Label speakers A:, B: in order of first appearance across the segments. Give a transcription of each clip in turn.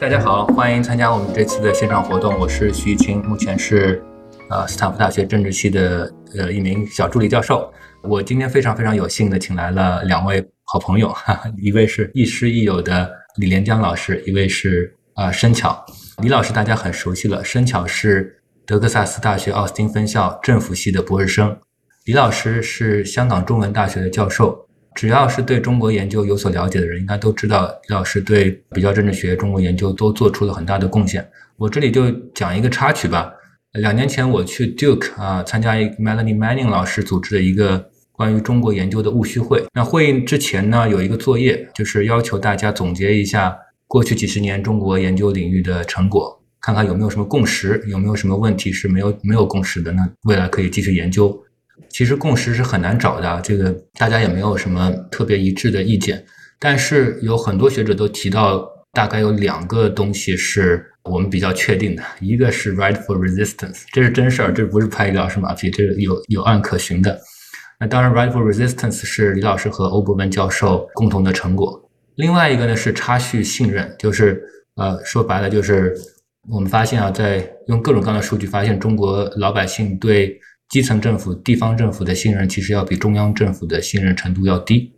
A: 大家好，欢迎参加我们这次的线上活动。我是徐一清，目前是呃斯坦福大学政治系的呃一名小助理教授。我今天非常非常有幸的请来了两位好朋友，哈哈，一位是亦师亦友的李连江老师，一位是啊申巧。李老师大家很熟悉了，申巧是德克萨斯大学奥斯汀分校政府系的博士生，李老师是香港中文大学的教授。只要是对中国研究有所了解的人，应该都知道李老师对比较政治学、中国研究都做出了很大的贡献。我这里就讲一个插曲吧。两年前我去 Duke 啊，参加一个 Melanie Manning 老师组织的一个关于中国研究的务虚会。那会议之前呢，有一个作业，就是要求大家总结一下过去几十年中国研究领域的成果，看看有没有什么共识，有没有什么问题是没有没有共识的，那未来可以继续研究。其实共识是很难找的，这个大家也没有什么特别一致的意见。但是有很多学者都提到，大概有两个东西是我们比较确定的，一个是 “right for resistance，这是真事儿，这不是拍李老师马屁，这是有有案可循的。那当然，“right for resistance 是李老师和欧伯文教授共同的成果。另外一个呢是差序信任，就是呃说白了就是我们发现啊，在用各种各样的数据发现，中国老百姓对基层政府、地方政府的信任其实要比中央政府的信任程度要低。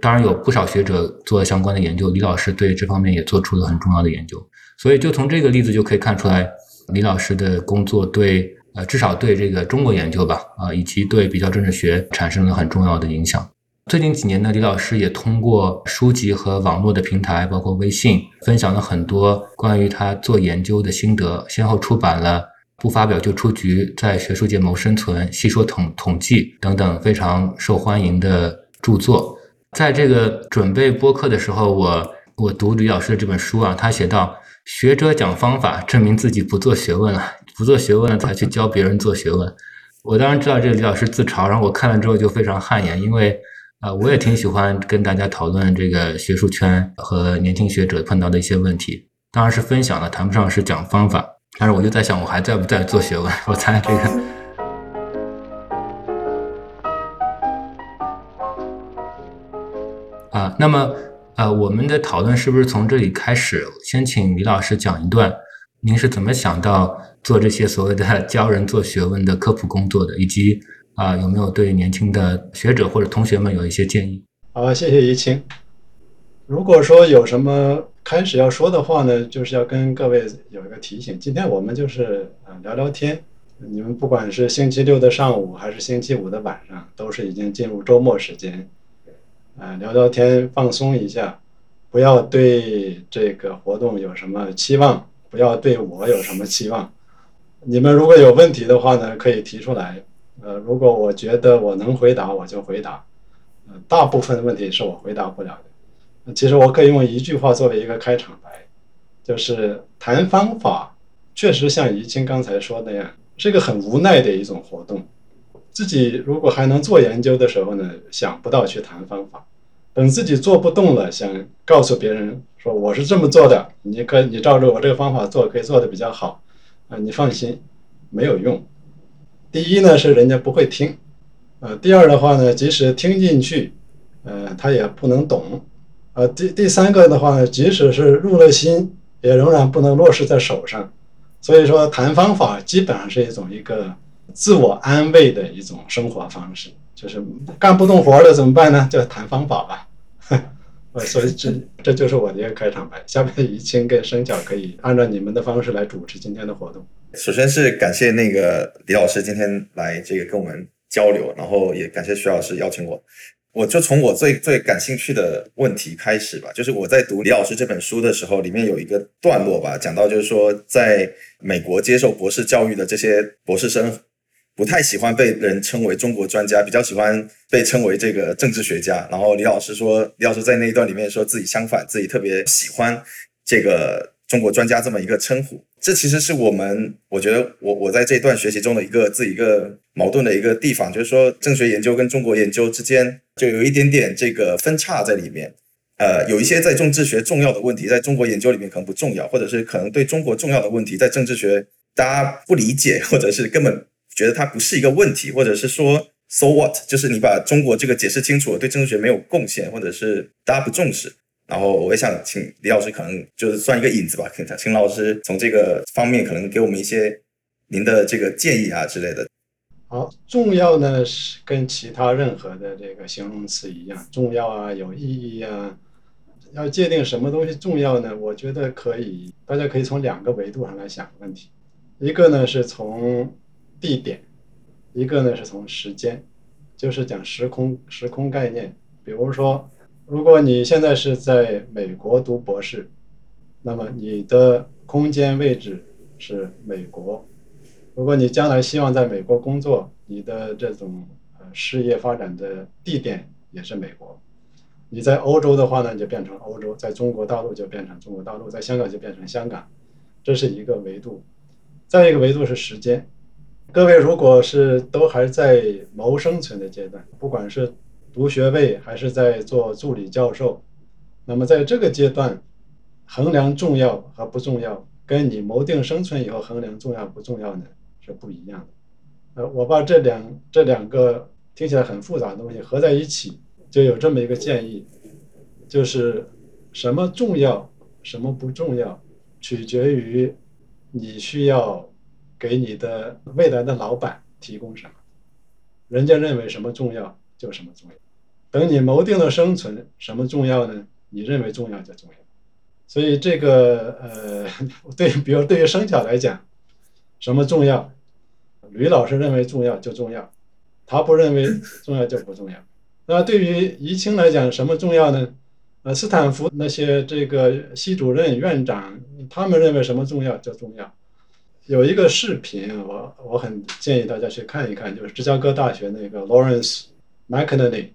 A: 当然，有不少学者做了相关的研究，李老师对这方面也做出了很重要的研究。所以，就从这个例子就可以看出来，李老师的工作对呃，至少对这个中国研究吧，啊，以及对比较政治学产生了很重要的影响。最近几年呢，李老师也通过书籍和网络的平台，包括微信，分享了很多关于他做研究的心得，先后出版了。不发表就出局，在学术界谋生存，细说统统计等等非常受欢迎的著作。在这个准备播客的时候，我我读李老师的这本书啊，他写到学者讲方法，证明自己不做学问了，不做学问了才去教别人做学问。我当然知道这个李老师自嘲，然后我看了之后就非常汗颜，因为啊，我也挺喜欢跟大家讨论这个学术圈和年轻学者碰到的一些问题，当然是分享了，谈不上是讲方法。但是我就在想，我还在不在做学问？我猜这个啊，那么呃，我们的讨论是不是从这里开始？先请李老师讲一段，您是怎么想到做这些所谓的教人做学问的科普工作的，以及啊，有没有对年轻的学者或者同学们有一些建议？
B: 好，谢谢怡清。如果说有什么。开始要说的话呢，就是要跟各位有一个提醒。今天我们就是啊聊聊天，你们不管是星期六的上午还是星期五的晚上，都是已经进入周末时间，啊聊聊天放松一下，不要对这个活动有什么期望，不要对我有什么期望。你们如果有问题的话呢，可以提出来。呃，如果我觉得我能回答，我就回答。呃，大部分问题是我回答不了的。其实我可以用一句话作为一个开场白，就是谈方法，确实像怡清刚才说那样，是一个很无奈的一种活动。自己如果还能做研究的时候呢，想不到去谈方法；等自己做不动了，想告诉别人说我是这么做的，你可你照着我这个方法做，可以做的比较好啊，你放心，没有用。第一呢是人家不会听，呃，第二的话呢，即使听进去，呃，他也不能懂。呃，第第三个的话呢，即使是入了心，也仍然不能落实在手上。所以说，谈方法基本上是一种一个自我安慰的一种生活方式。就是干不动活了怎么办呢？就谈方法吧。呃，所以这这就是我的一个开场白。下面怡清跟生巧可以按照你们的方式来主持今天的活动。
C: 首先是感谢那个李老师今天来这个跟我们交流，然后也感谢徐老师邀请我。我就从我最最感兴趣的问题开始吧，就是我在读李老师这本书的时候，里面有一个段落吧，讲到就是说，在美国接受博士教育的这些博士生，不太喜欢被人称为中国专家，比较喜欢被称为这个政治学家。然后李老师说，李老师在那一段里面说自己相反，自己特别喜欢这个。中国专家这么一个称呼，这其实是我们我觉得我我在这段学习中的一个自己一个矛盾的一个地方，就是说政学研究跟中国研究之间就有一点点这个分叉在里面。呃，有一些在政治学重要的问题，在中国研究里面可能不重要，或者是可能对中国重要的问题，在政治学大家不理解，或者是根本觉得它不是一个问题，或者是说 so what，就是你把中国这个解释清楚了，对政治学没有贡献，或者是大家不重视。然后我也想请李老师，可能就是算一个引子吧，请请老师从这个方面可能给我们一些您的这个建议啊之类的。
B: 好，重要呢是跟其他任何的这个形容词一样，重要啊，有意义啊。要界定什么东西重要呢？我觉得可以，大家可以从两个维度上来想问题。一个呢是从地点，一个呢是从时间，就是讲时空时空概念。比如说，如果你现在是在美国读博士，那么你的空间位置是美国；如果你将来希望在美国工作，你的这种呃事业发展的地点也是美国。你在欧洲的话呢，就变成欧洲；在中国大陆就变成中国大陆；在香港就变成香港，这是一个维度。再一个维度是时间。各位如果是都还在谋生存的阶段，不管是读学位还是在做助理教授，那么在这个阶段衡量重要和不重要，跟你谋定生存以后衡量重要不重要呢是不一样的。呃，我把这两这两个听起来很复杂的东西合在一起。就有这么一个建议，就是什么重要，什么不重要，取决于你需要给你的未来的老板提供什么。人家认为什么重要就什么重要。等你谋定了生存，什么重要呢？你认为重要就重要。所以这个呃，对，比如对于生巧来讲，什么重要？吕老师认为重要就重要，他不认为重要就不重要。那对于怡清来讲，什么重要呢？呃，斯坦福那些这个系主任、院长，他们认为什么重要就重要。有一个视频，我我很建议大家去看一看，就是芝加哥大学那个 Lawrence McNally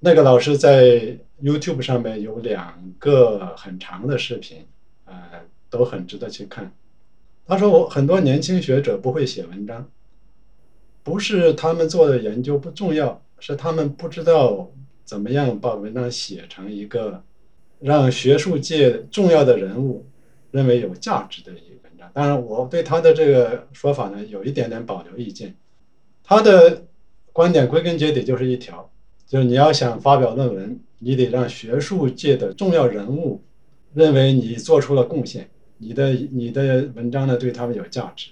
B: 那个老师在 YouTube 上面有两个很长的视频，呃，都很值得去看。他说，我很多年轻学者不会写文章，不是他们做的研究不重要。是他们不知道怎么样把文章写成一个让学术界重要的人物认为有价值的一个文章。当然，我对他的这个说法呢有一点点保留意见。他的观点归根结底就是一条，就是你要想发表论文，你得让学术界的重要人物认为你做出了贡献，你的你的文章呢对他们有价值。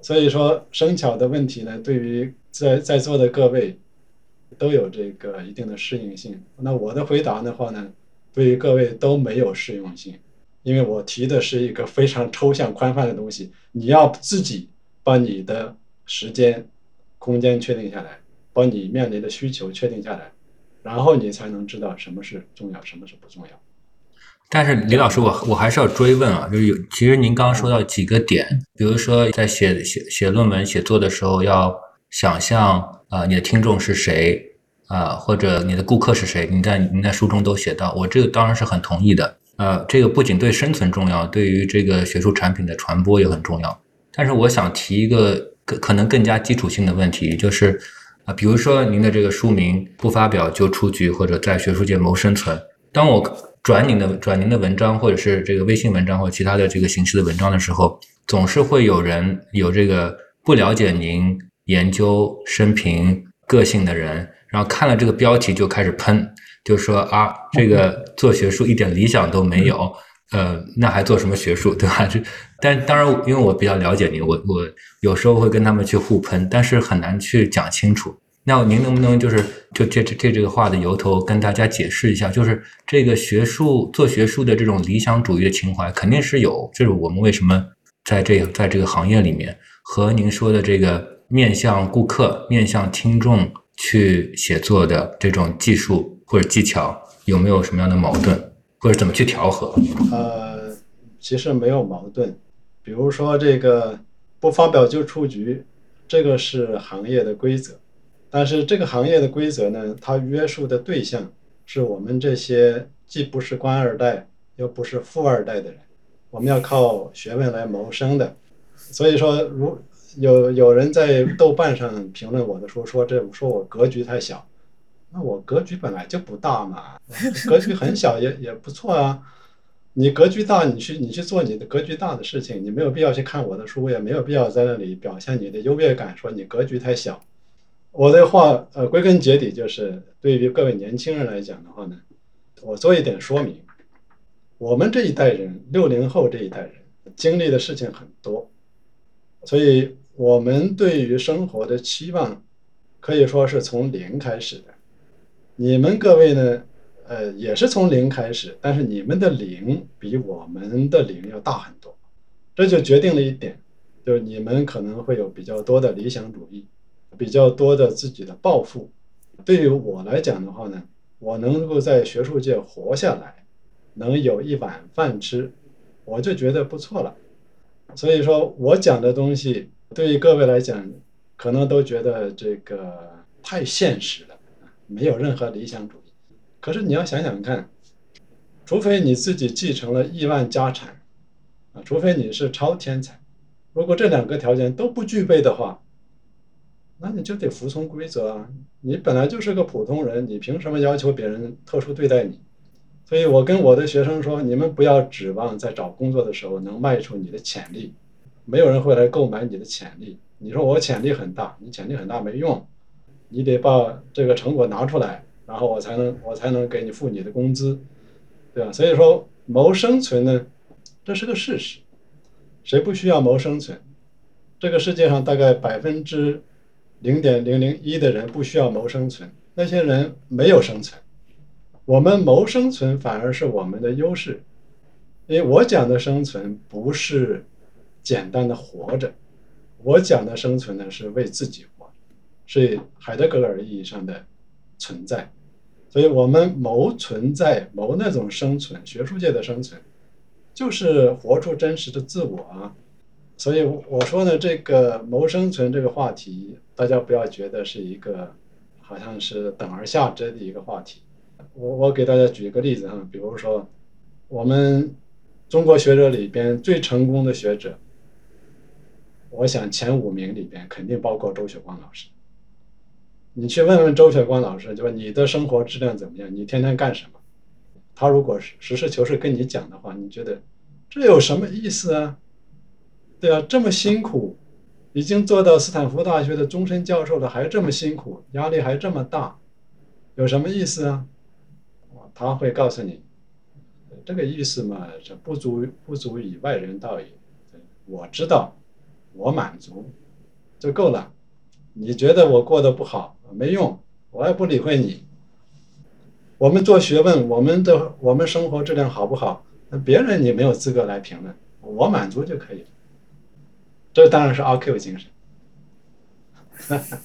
B: 所以说，生巧的问题呢，对于在在座的各位。都有这个一定的适应性。那我的回答的话呢，对于各位都没有适用性，因为我提的是一个非常抽象宽泛的东西，你要自己把你的时间、空间确定下来，把你面临的需求确定下来，然后你才能知道什么是重要，什么是不重要。
A: 但是李老师，我我还是要追问啊，就是有其实您刚刚说到几个点，比如说在写写写论文写作的时候要想象。啊，你的听众是谁啊？或者你的顾客是谁？你在你在书中都写到，我这个当然是很同意的。呃，这个不仅对生存重要，对于这个学术产品的传播也很重要。但是我想提一个可可能更加基础性的问题，就是啊，比如说您的这个书名“不发表就出局”或者在学术界谋生存。当我转您的转您的文章，或者是这个微信文章或其他的这个形式的文章的时候，总是会有人有这个不了解您。研究生平个性的人，然后看了这个标题就开始喷，就说啊，这个做学术一点理想都没有，呃，那还做什么学术，对吧？这，但当然，因为我比较了解您，我我有时候会跟他们去互喷，但是很难去讲清楚。那您能不能就是就这这这这个话的由头跟大家解释一下？就是这个学术做学术的这种理想主义的情怀肯定是有，就是我们为什么在这在这个行业里面和您说的这个。面向顾客、面向听众去写作的这种技术或者技巧，有没有什么样的矛盾，或者怎么去调和？
B: 呃，其实没有矛盾。比如说这个不发表就出局，这个是行业的规则。但是这个行业的规则呢，它约束的对象是我们这些既不是官二代又不是富二代的人，我们要靠学问来谋生的。所以说，如有有人在豆瓣上评论我的书，说这说我格局太小，那我格局本来就不大嘛，格局很小也也不错啊。你格局大，你去你去做你的格局大的事情，你没有必要去看我的书，也没有必要在那里表现你的优越感，说你格局太小。我的话，呃，归根结底就是对于各位年轻人来讲的话呢，我做一点说明。我们这一代人，六零后这一代人，经历的事情很多，所以我们对于生活的期望，可以说是从零开始的。你们各位呢？呃，也是从零开始，但是你们的零比我们的零要大很多，这就决定了一点，就是你们可能会有比较多的理想主义，比较多的自己的抱负。对于我来讲的话呢，我能够在学术界活下来，能有一碗饭吃，我就觉得不错了。所以说我讲的东西，对于各位来讲，可能都觉得这个太现实了，没有任何理想主义。可是你要想想看，除非你自己继承了亿万家产，啊，除非你是超天才，如果这两个条件都不具备的话，那你就得服从规则啊！你本来就是个普通人，你凭什么要求别人特殊对待你？所以我跟我的学生说，你们不要指望在找工作的时候能卖出你的潜力，没有人会来购买你的潜力。你说我潜力很大，你潜力很大没用，你得把这个成果拿出来。然后我才能我才能给你付你的工资，对吧？所以说谋生存呢，这是个事实。谁不需要谋生存？这个世界上大概百分之零点零零一的人不需要谋生存，那些人没有生存。我们谋生存反而是我们的优势，因为我讲的生存不是简单的活着，我讲的生存呢是为自己，是海德格尔意义上的存在。所以我们谋存在，谋那种生存，学术界的生存，就是活出真实的自我啊。所以我说呢，这个谋生存这个话题，大家不要觉得是一个好像是等而下之的一个话题。我我给大家举一个例子哈，比如说我们中国学者里边最成功的学者，我想前五名里边肯定包括周雪光老师。你去问问周雪光老师，就说你的生活质量怎么样？你天天干什么？他如果实实事求是跟你讲的话，你觉得这有什么意思啊？对啊，这么辛苦，已经做到斯坦福大学的终身教授了，还这么辛苦，压力还这么大，有什么意思啊？他会告诉你，这个意思嘛，这不足不足以外人道也。我知道，我满足就够了。你觉得我过得不好？没用，我也不理会你。我们做学问，我们的我们生活质量好不好？那别人你没有资格来评论，我满足就可以了。这当然是阿 Q 精神。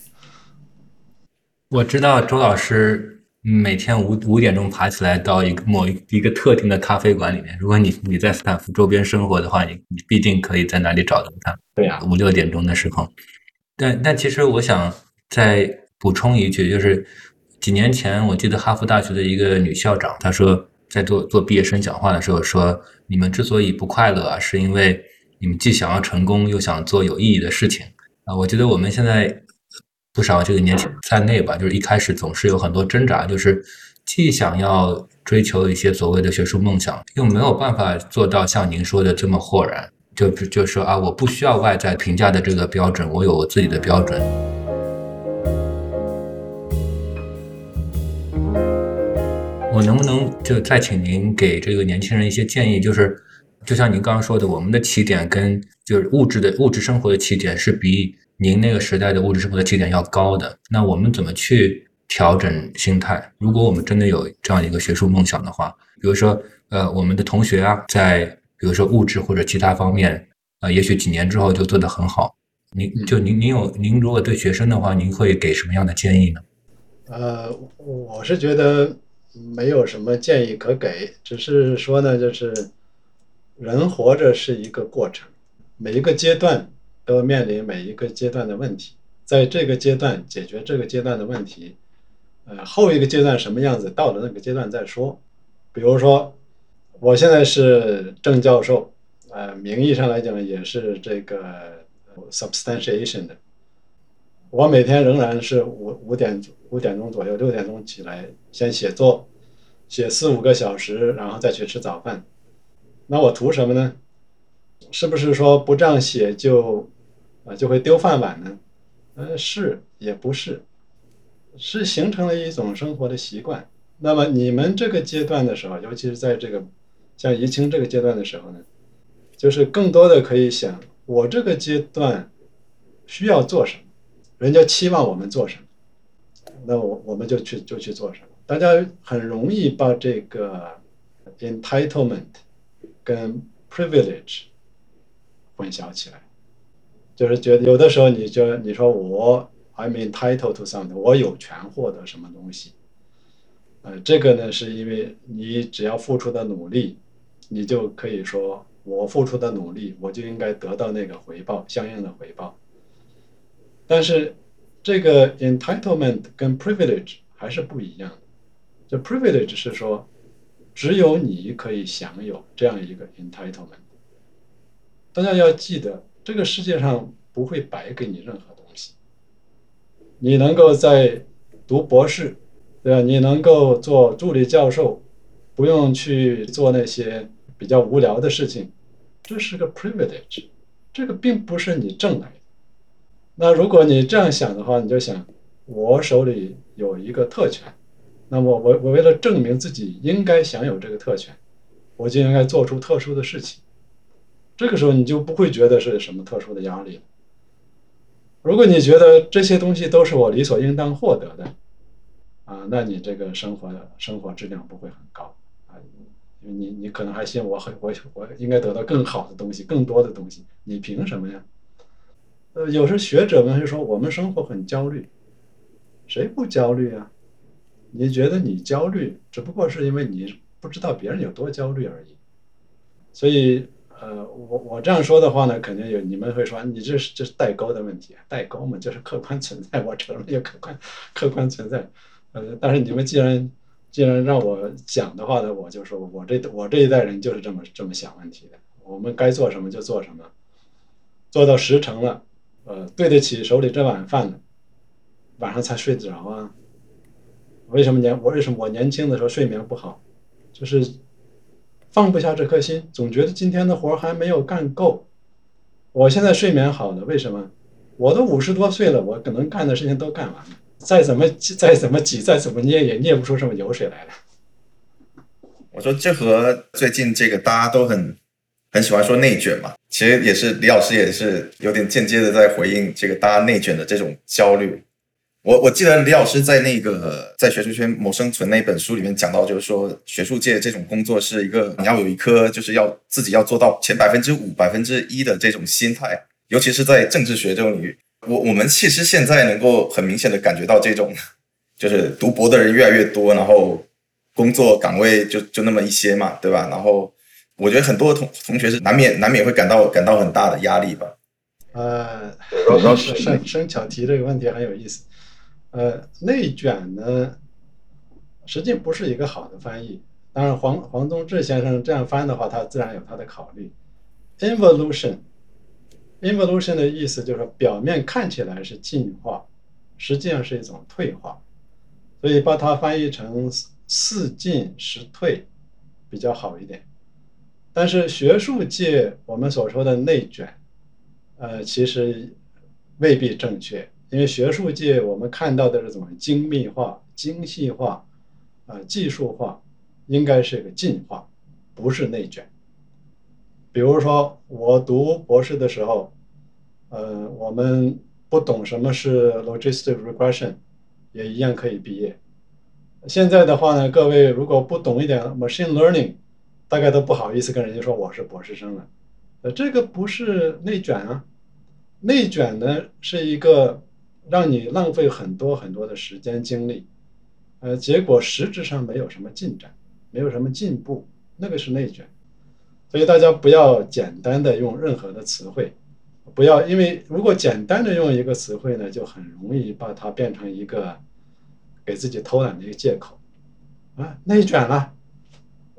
A: 我知道周老师每天五五点钟爬起来到一个某一一个特定的咖啡馆里面。如果你你在斯坦福周边生活的话，你你必定可以在哪里找到他。
B: 对呀，
A: 五六点钟的时候。但但其实我想再补充一句，就是几年前我记得哈佛大学的一个女校长，她说在做做毕业生讲话的时候说，你们之所以不快乐啊，是因为你们既想要成功，又想做有意义的事情啊。我觉得我们现在不少这个年轻人在内吧，就是一开始总是有很多挣扎，就是既想要追求一些所谓的学术梦想，又没有办法做到像您说的这么豁然。就就说啊，我不需要外在评价的这个标准，我有我自己的标准。我能不能就再请您给这个年轻人一些建议？就是就像您刚刚说的，我们的起点跟就是物质的物质生活的起点是比您那个时代的物质生活的起点要高的。那我们怎么去调整心态？如果我们真的有这样一个学术梦想的话，比如说呃，我们的同学啊，在比如说物质或者其他方面，啊，也许几年之后就做得很好。您就您您有您如果对学生的话，您会给什么样的建议呢？
B: 呃，我是觉得没有什么建议可给，只是说呢，就是人活着是一个过程，每一个阶段都面临每一个阶段的问题，在这个阶段解决这个阶段的问题，呃，后一个阶段什么样子，到了那个阶段再说。比如说。我现在是正教授，呃，名义上来讲也是这个 substantiation 的。我每天仍然是五五点五点钟左右，六点钟起来先写作，写四五个小时，然后再去吃早饭。那我图什么呢？是不是说不这样写就啊就会丢饭碗呢？呃，是也不是，是形成了一种生活的习惯。那么你们这个阶段的时候，尤其是在这个像怡清这个阶段的时候呢，就是更多的可以想，我这个阶段需要做什么，人家期望我们做什么，那我我们就去就去做什么。大家很容易把这个 entitlement 跟 privilege 混淆起来，就是觉得有的时候你就你说我 I'm entitled to something，我有权获得什么东西，呃，这个呢是因为你只要付出的努力，你就可以说我付出的努力，我就应该得到那个回报，相应的回报。但是这个 entitlement 跟 privilege 还是不一样的。这 privilege 是说，只有你可以享有这样一个 entitlement。大家要记得，这个世界上不会白给你任何东西。你能够在读博士，对吧？你能够做助理教授，不用去做那些比较无聊的事情，这是个 privilege。这个并不是你挣来的。那如果你这样想的话，你就想，我手里有一个特权，那么我我为了证明自己应该享有这个特权，我就应该做出特殊的事情。这个时候你就不会觉得是什么特殊的压力了。如果你觉得这些东西都是我理所应当获得的，啊，那你这个生活的生活质量不会很高啊，因为你你可能还信我很我我应该得到更好的东西、更多的东西，你凭什么呀？呃，有时学者们会说我们生活很焦虑，谁不焦虑啊？你觉得你焦虑，只不过是因为你不知道别人有多焦虑而已，所以。呃，我我这样说的话呢，肯定有你们会说你这是这是代沟的问题，代沟嘛，就是客观存在，我承认有客观客观存在，呃，但是你们既然既然让我讲的话呢，我就说我这我这一代人就是这么这么想问题的，我们该做什么就做什么，做到实诚了，呃，对得起手里这碗饭，晚上才睡得着啊？为什么年我为什么我年轻的时候睡眠不好，就是。放不下这颗心，总觉得今天的活还没有干够。我现在睡眠好了，为什么？我都五十多岁了，我可能干的事情都干完了，再怎么再怎么挤，再怎么捏，也捏不出什么油水来了。
C: 我说这和最近这个大家都很很喜欢说内卷嘛，其实也是李老师也是有点间接的在回应这个大家内卷的这种焦虑。我我记得李老师在那个在学术圈谋生存那本书里面讲到，就是说学术界这种工作是一个你要有一颗就是要自己要做到前百分之五百分之一的这种心态，尤其是在政治学这种领域，我我们其实现在能够很明显的感觉到这种，就是读博的人越来越多，然后工作岗位就就那么一些嘛，对吧？然后我觉得很多同同学是难免难免会感到感到很大的压力吧。
B: 呃，生生巧提这个问题很有意思。呃，内卷呢，实际不是一个好的翻译。当然，黄黄宗智先生这样翻的话，他自然有他的考虑。Involution，involution 的意思就是说，表面看起来是进化，实际上是一种退化，所以把它翻译成似进时退比较好一点。但是学术界我们所说的内卷，呃，其实未必正确。因为学术界我们看到的是怎么精密化、精细化，啊，技术化，应该是一个进化，不是内卷。比如说我读博士的时候，呃，我们不懂什么是 logistic regression，也一样可以毕业。现在的话呢，各位如果不懂一点 machine learning，大概都不好意思跟人家说我是博士生了。呃，这个不是内卷啊，内卷呢是一个。让你浪费很多很多的时间精力，呃，结果实质上没有什么进展，没有什么进步，那个是内卷。所以大家不要简单的用任何的词汇，不要因为如果简单的用一个词汇呢，就很容易把它变成一个给自己偷懒的一个借口啊，内卷了，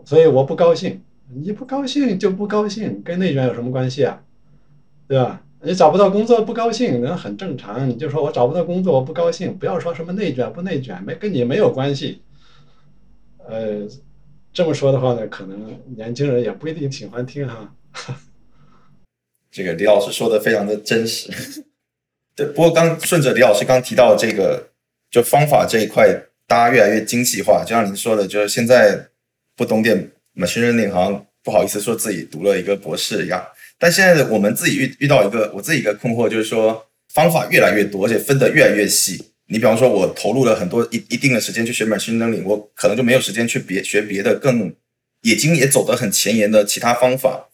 B: 所以我不高兴。你不高兴就不高兴，跟内卷有什么关系啊？对吧？你找不到工作不高兴，那很正常。你就说我找不到工作我不高兴，不要说什么内卷不内卷，没跟你没有关系。呃，这么说的话呢，可能年轻人也不一定喜欢听哈。
C: 这个李老师说的非常的真实。对，不过刚顺着李老师刚提到这个，就方法这一块，大家越来越精细化。就像您说的，就是现在不懂点 machine learning，好像不好意思说自己读了一个博士一样。但现在我们自己遇遇到一个我自己一个困惑，就是说方法越来越多，而且分得越来越细。你比方说，我投入了很多一一定的时间去学 machine learning，我可能就没有时间去别学别的更已经也走得很前沿的其他方法。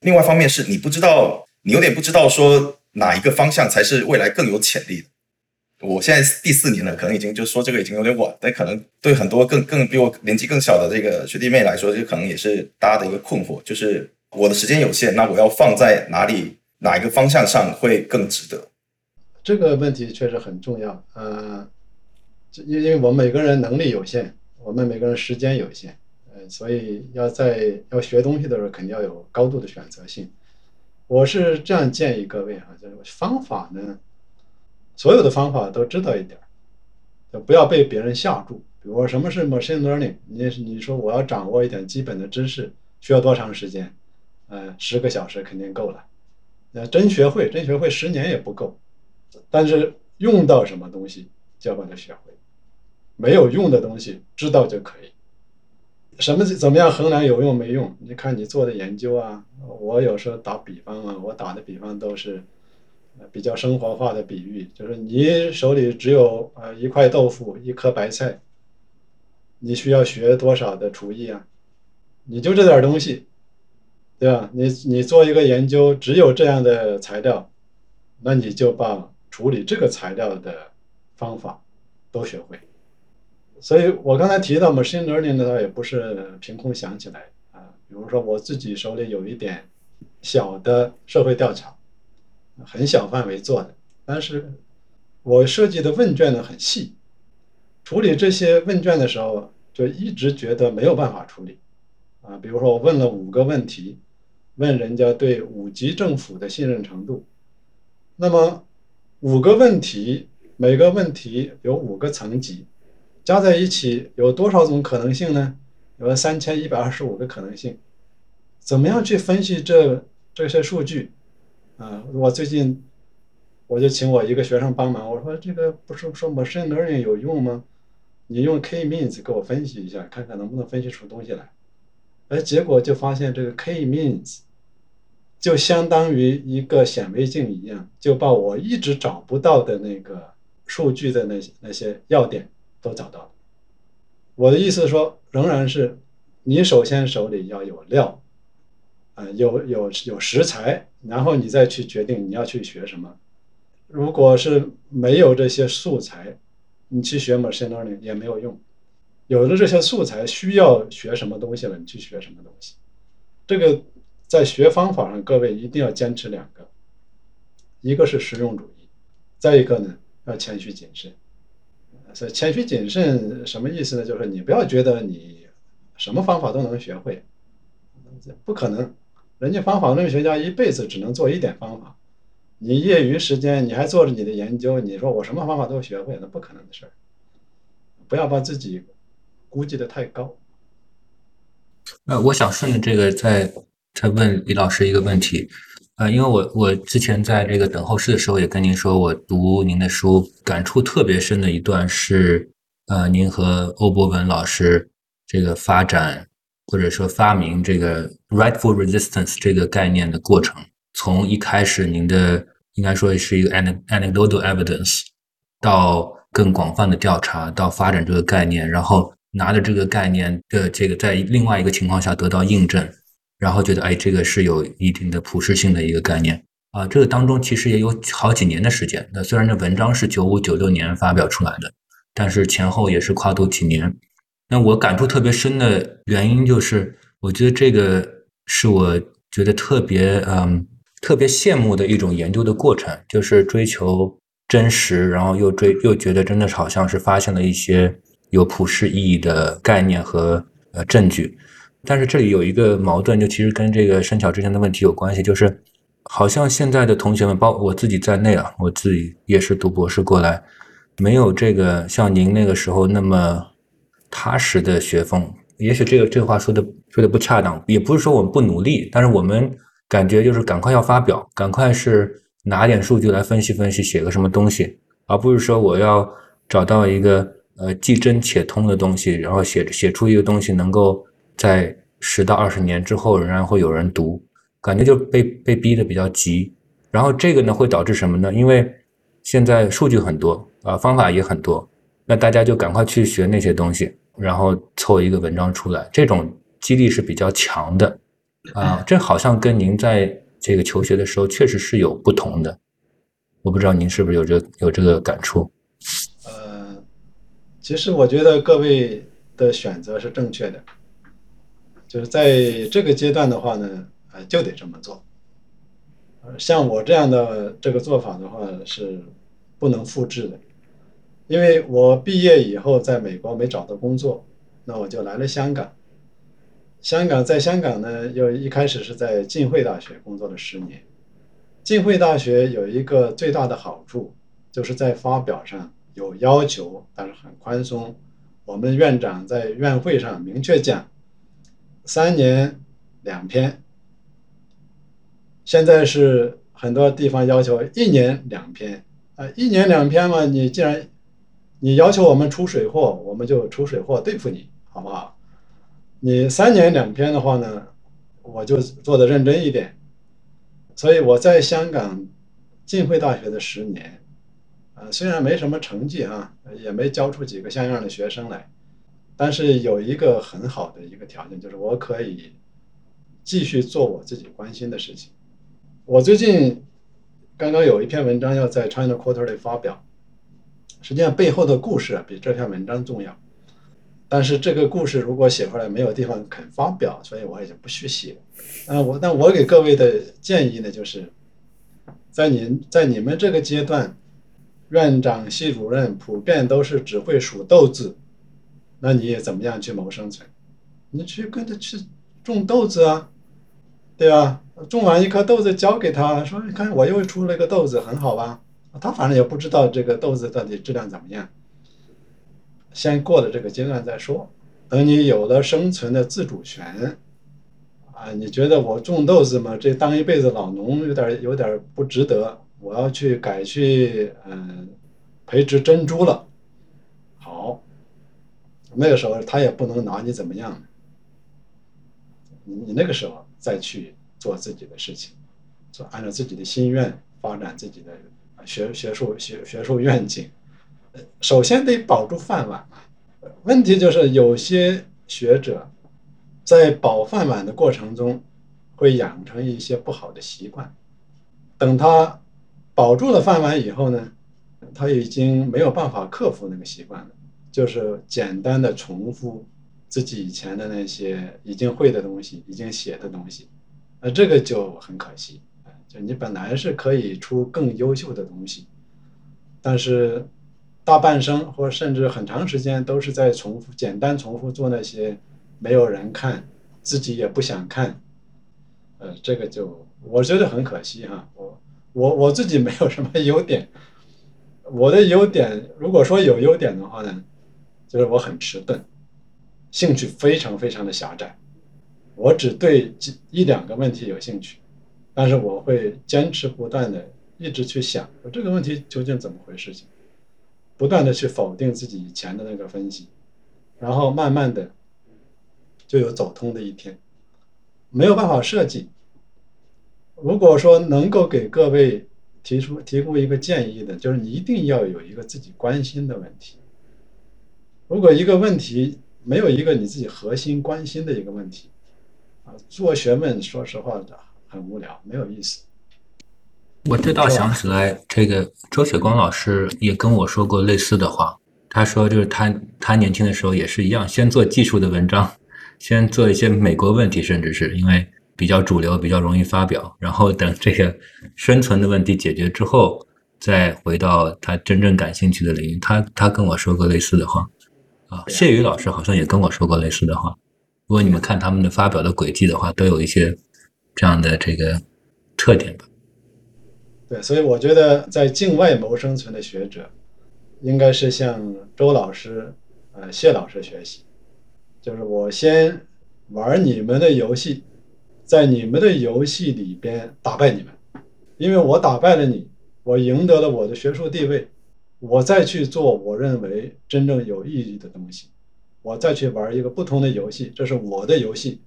C: 另外一方面是你不知道，你有点不知道说。哪一个方向才是未来更有潜力的？我现在第四年了，可能已经就说这个已经有点晚，但可能对很多更更比我年纪更小的这个学弟妹来说，这可能也是大家的一个困惑，就是我的时间有限，那我要放在哪里，哪一个方向上会更值得？
B: 这个问题确实很重要，呃，因因为我们每个人能力有限，我们每个人时间有限，呃，所以要在要学东西的时候，肯定要有高度的选择性。我是这样建议各位啊，就是方法呢，所有的方法都知道一点，就不要被别人吓住。比如说什么是 machine learning，你你说我要掌握一点基本的知识，需要多长时间？呃，十个小时肯定够了。那真学会，真学会十年也不够。但是用到什么东西就要把它学会，没有用的东西知道就可以。什么怎么样衡量有用没用？你看你做的研究啊，我有时候打比方啊，我打的比方都是比较生活化的比喻，就是你手里只有呃一块豆腐一颗白菜，你需要学多少的厨艺啊？你就这点东西，对吧？你你做一个研究，只有这样的材料，那你就把处理这个材料的方法都学会。所以我刚才提到 machine learning 的话，也不是凭空想起来啊。比如说我自己手里有一点小的社会调查，很小范围做的，但是我设计的问卷呢很细，处理这些问卷的时候就一直觉得没有办法处理啊。比如说我问了五个问题，问人家对五级政府的信任程度，那么五个问题，每个问题有五个层级。加在一起有多少种可能性呢？有三千一百二十五个可能性。怎么样去分析这这些数据？啊，我最近我就请我一个学生帮忙，我说这个不是说 machine learning 有用吗？你用 k-means 给我分析一下，看看能不能分析出东西来。哎，结果就发现这个 k-means 就相当于一个显微镜一样，就把我一直找不到的那个数据的那些那些要点。都找到了。我的意思说，仍然是你首先手里要有料，呃，有有有食材，然后你再去决定你要去学什么。如果是没有这些素材，你去学 machine learning 也没有用。有了这些素材，需要学什么东西了，你去学什么东西。这个在学方法上，各位一定要坚持两个，一个是实用主义，再一个呢要谦虚谨慎。所以谦虚谨慎什么意思呢？就是你不要觉得你什么方法都能学会，不可能。人家方法论学家一辈子只能做一点方法，你业余时间你还做着你的研究，你说我什么方法都学会，那不可能的事儿。不要把自己估计的太高。
A: 呃，我想顺着这个再再问李老师一个问题。呃，因为我我之前在这个等候室的时候也跟您说，我读您的书感触特别深的一段是，呃，您和欧博文老师这个发展或者说发明这个 rightful resistance 这个概念的过程，从一开始您的应该说是一个 anecdotal evidence，到更广泛的调查，到发展这个概念，然后拿着这个概念的这个在另外一个情况下得到印证。然后觉得，哎，这个是有一定的普适性的一个概念啊。这个当中其实也有好几年的时间。那虽然这文章是九五九六年发表出来的，但是前后也是跨度几年。那我感触特别深的原因就是，我觉得这个是我觉得特别嗯特别羡慕的一种研究的过程，就是追求真实，然后又追又觉得真的好像是发现了一些有普世意义的概念和呃证据。但是这里有一个矛盾，就其实跟这个申巧之前的问题有关系，就是好像现在的同学们，包我自己在内啊，我自己也是读博士过来，没有这个像您那个时候那么踏实的学风，也许这个这话说的说的不恰当，也不是说我们不努力，但是我们感觉就是赶快要发表，赶快是拿点数据来分析分析，写个什么东西，而不是说我要找到一个呃既真且通的东西，然后写写出一个东西能够在十到二十年之后仍然会有人读，感觉就被被逼的比较急。然后这个呢会导致什么呢？因为现在数据很多啊，方法也很多，那大家就赶快去学那些东西，然后凑一个文章出来，这种激励是比较强的啊。这好像跟您在这个求学的时候确实是有不同的，我不知道您是不是有这有这个感触？
B: 呃，其实我觉得各位的选择是正确的，就是在这个阶段的话呢，呃，就得这么做。像我这样的这个做法的话是不能复制的，因为我毕业以后在美国没找到工作，那我就来了香港。香港在香港呢，又一开始是在浸会大学工作了十年。浸会大学有一个最大的好处，就是在发表上有要求，但是很宽松。我们院长在院会上明确讲，三年两篇。现在是很多地方要求一年两篇啊，一年两篇嘛，你既然你要求我们出水货，我们就出水货对付你，好不好？你三年两篇的话呢，我就做的认真一点。所以我在香港浸会大学的十年，啊，虽然没什么成绩啊，也没教出几个像样的学生来，但是有一个很好的一个条件，就是我可以继续做我自己关心的事情。我最近刚刚有一篇文章要在 China Quarterly 发表，实际上背后的故事比这篇文章重要。但是这个故事如果写出来没有地方肯发表，所以我也就不去写。那，我那我给各位的建议呢，就是在您在你们这个阶段，院长、系主任普遍都是只会数豆子，那你也怎么样去谋生存？你去跟着去种豆子啊，对吧？种完一颗豆子交给他说：“你看，我又出了一个豆子，很好吧？”他反正也不知道这个豆子到底质量怎么样。先过了这个阶段再说。等你有了生存的自主权，啊，你觉得我种豆子嘛，这当一辈子老农有点有点不值得。我要去改去嗯培植珍珠了。好，那个时候他也不能拿你怎么样。你你那个时候再去。做自己的事情，做按照自己的心愿发展自己的学学术学学术愿景。首先得保住饭碗。问题就是有些学者在保饭碗的过程中会养成一些不好的习惯。等他保住了饭碗以后呢，他已经没有办法克服那个习惯了，就是简单的重复自己以前的那些已经会的东西，已经写的东西。那这个就很可惜，你本来是可以出更优秀的东西，但是大半生或甚至很长时间都是在重复、简单重复做那些没有人看，自己也不想看，呃，这个就我觉得很可惜哈。我我我自己没有什么优点，我的优点如果说有优点的话呢，就是我很迟钝，兴趣非常非常的狭窄。我只对几一两个问题有兴趣，但是我会坚持不断的一直去想，这个问题究竟怎么回事？情不断的去否定自己以前的那个分析，然后慢慢的就有走通的一天。没有办法设计。如果说能够给各位提出提供一个建议的，就是你一定要有一个自己关心的问题。如果一个问题没有一个你自己核心关心的一个问题，啊，做学问，说实话很无聊，没有意思。
A: 我这倒想起来，这个周雪光老师也跟我说过类似的话。他说，就是他他年轻的时候也是一样，先做技术的文章，先做一些美国问题，甚至是因为比较主流，比较容易发表。然后等这个生存的问题解决之后，再回到他真正感兴趣的领域。他他跟我说过类似的话。啊，谢宇老师好像也跟我说过类似的话。如果你们看他们的发表的轨迹的话，都有一些这样的这个特点吧。
B: 对，所以我觉得在境外谋生存的学者，应该是向周老师、呃谢老师学习。就是我先玩你们的游戏，在你们的游戏里边打败你们，因为我打败了你，我赢得了我的学术地位，我再去做我认为真正有意义的东西，我再去玩一个不同的游戏，这是我的游戏，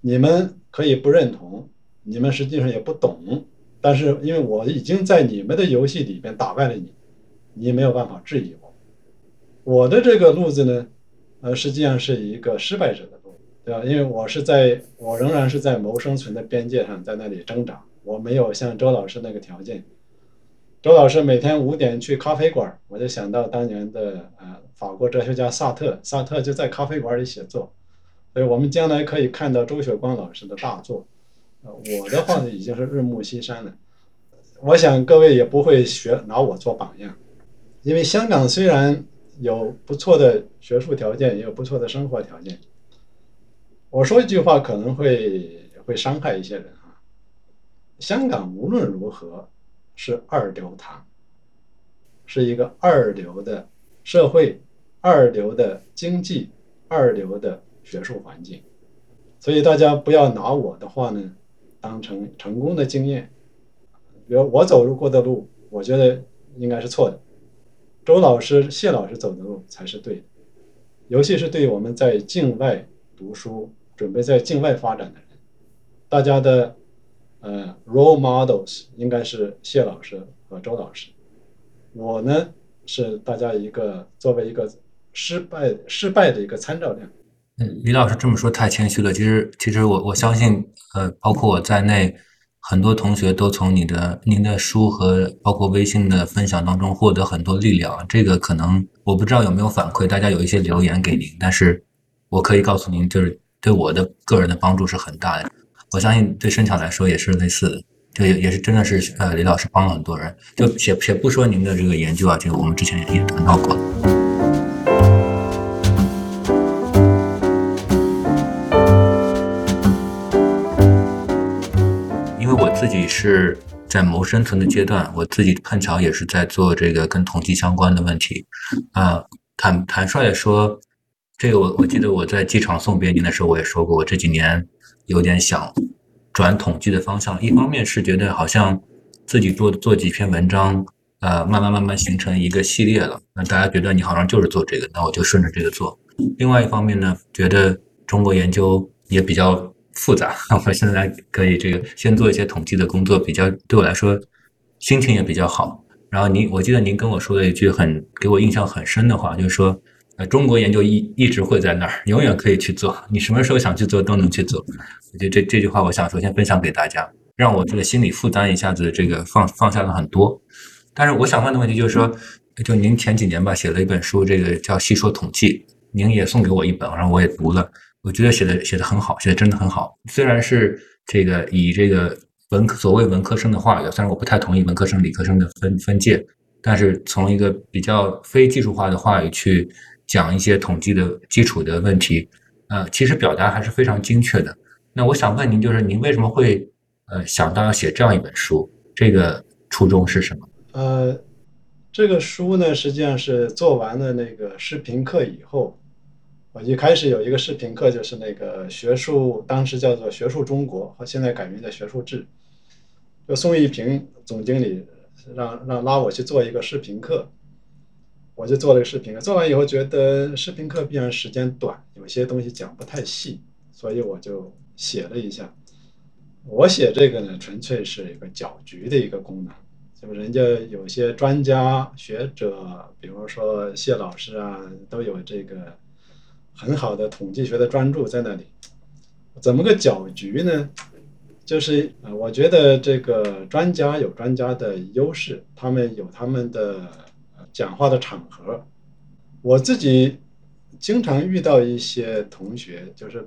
B: 你们可以不认同，你们实际上也不懂，但是因为我已经在你们的游戏里边打败了你，你没有办法质疑我。我的这个路子呢，呃，实际上是一个失败者的路，对吧？因为我是在，我仍然是在谋生存的边界上，在那里挣扎。我没有像周老师那个条件。周老师每天五点去咖啡馆，我就想到当年的呃法国哲学家萨特，萨特就在咖啡馆里写作，所以我们将来可以看到周雪光老师的大作。呃，我的话呢，已经是日暮西山了。我想各位也不会学拿我做榜样，因为香港虽然。有不错的学术条件，也有不错的生活条件。我说一句话可能会会伤害一些人啊。香港无论如何是二流堂，是一个二流的社会、二流的经济、二流的学术环境。所以大家不要拿我的话呢当成成功的经验。比如我走过的路，我觉得应该是错的。周老师、谢老师走的路才是对的，尤其是对我们在境外读书、准备在境外发展的人，大家的呃 role models 应该是谢老师和周老师。我呢是大家一个作为一个失败失败的一个参照量。
A: 李老师这么说太谦虚了。其实，其实我我相信，呃，包括我在内。很多同学都从你的您的书和包括微信的分享当中获得很多力量。这个可能我不知道有没有反馈，大家有一些留言给您，但是我可以告诉您，就是对我的个人的帮助是很大的。我相信对申强来说也是类似的，就也也是真的是呃，李老师帮了很多人。就且且不说您的这个研究啊，这个我们之前也也谈到过。自己是在谋生存的阶段，我自己碰巧也是在做这个跟统计相关的问题，啊，坦坦率的说，这个我我记得我在机场送别您的时候，我也说过，我这几年有点想转统计的方向，一方面是觉得好像自己做做几篇文章，呃，慢慢慢慢形成一个系列了，那大家觉得你好像就是做这个，那我就顺着这个做。另外一方面呢，觉得中国研究也比较。复杂，我现在可以这个先做一些统计的工作，比较对我来说心情也比较好。然后您，我记得您跟我说了一句很给我印象很深的话，就是说，呃，中国研究一一直会在那儿，永远可以去做，你什么时候想去做都能去做。我觉得这这句话，我想首先分享给大家，让我这个心理负担一下子这个放放下了很多。但是我想问的问题就是说，就您前几年吧写了一本书，这个叫《细说统计》，您也送给我一本，然后我也读了。我觉得写的写的很好，写的真的很好。虽然是这个以这个文科所谓文科生的话语，虽然我不太同意文科生理科生的分分界，但是从一个比较非技术化的话语去讲一些统计的基础的问题，呃，其实表达还是非常精确的。那我想问您，就是您为什么会呃想到要写这样一本书？这个初衷是什么？
B: 呃，这个书呢，实际上是做完了那个视频课以后。我一开始有一个视频课，就是那个学术，当时叫做学术中国，和现在改名叫学术志。就宋一平总经理让让拉我去做一个视频课，我就做了个视频课。做完以后觉得视频课必然时间短，有些东西讲不太细，所以我就写了一下。我写这个呢，纯粹是一个搅局的一个功能，就人家有些专家学者，比如说谢老师啊，都有这个。很好的统计学的专注在那里，怎么个搅局呢？就是呃，我觉得这个专家有专家的优势，他们有他们的讲话的场合。我自己经常遇到一些同学，就是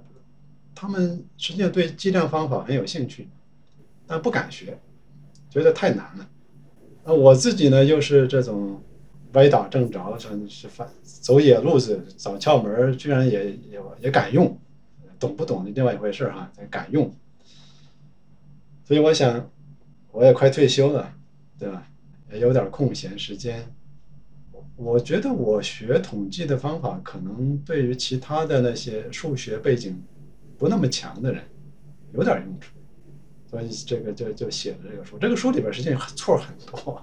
B: 他们实际上对计量方法很有兴趣，但不敢学，觉得太难了。那我自己呢，又是这种。歪打正着，是是反走野路子，找窍门，居然也也也敢用，懂不懂的另外一回事哈，敢用。所以我想，我也快退休了，对吧？也有点空闲时间，我觉得我学统计的方法，可能对于其他的那些数学背景不那么强的人有点用处，所以这个就就写了这个书。这个书里边实际上错很多，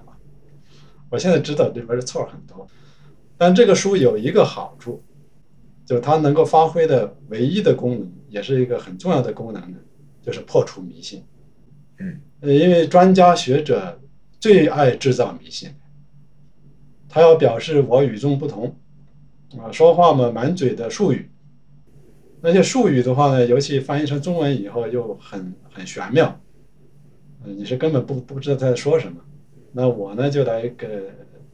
B: 我现在知道里边的错很多，但这个书有一个好处，就是它能够发挥的唯一的功能，也是一个很重要的功能呢，就是破除迷信。
C: 嗯，
B: 因为专家学者最爱制造迷信。他要表示我与众不同，啊，说话嘛满嘴的术语，那些术语的话呢，尤其翻译成中文以后又很很玄妙，嗯，你是根本不不知道他在说什么。那我呢就来个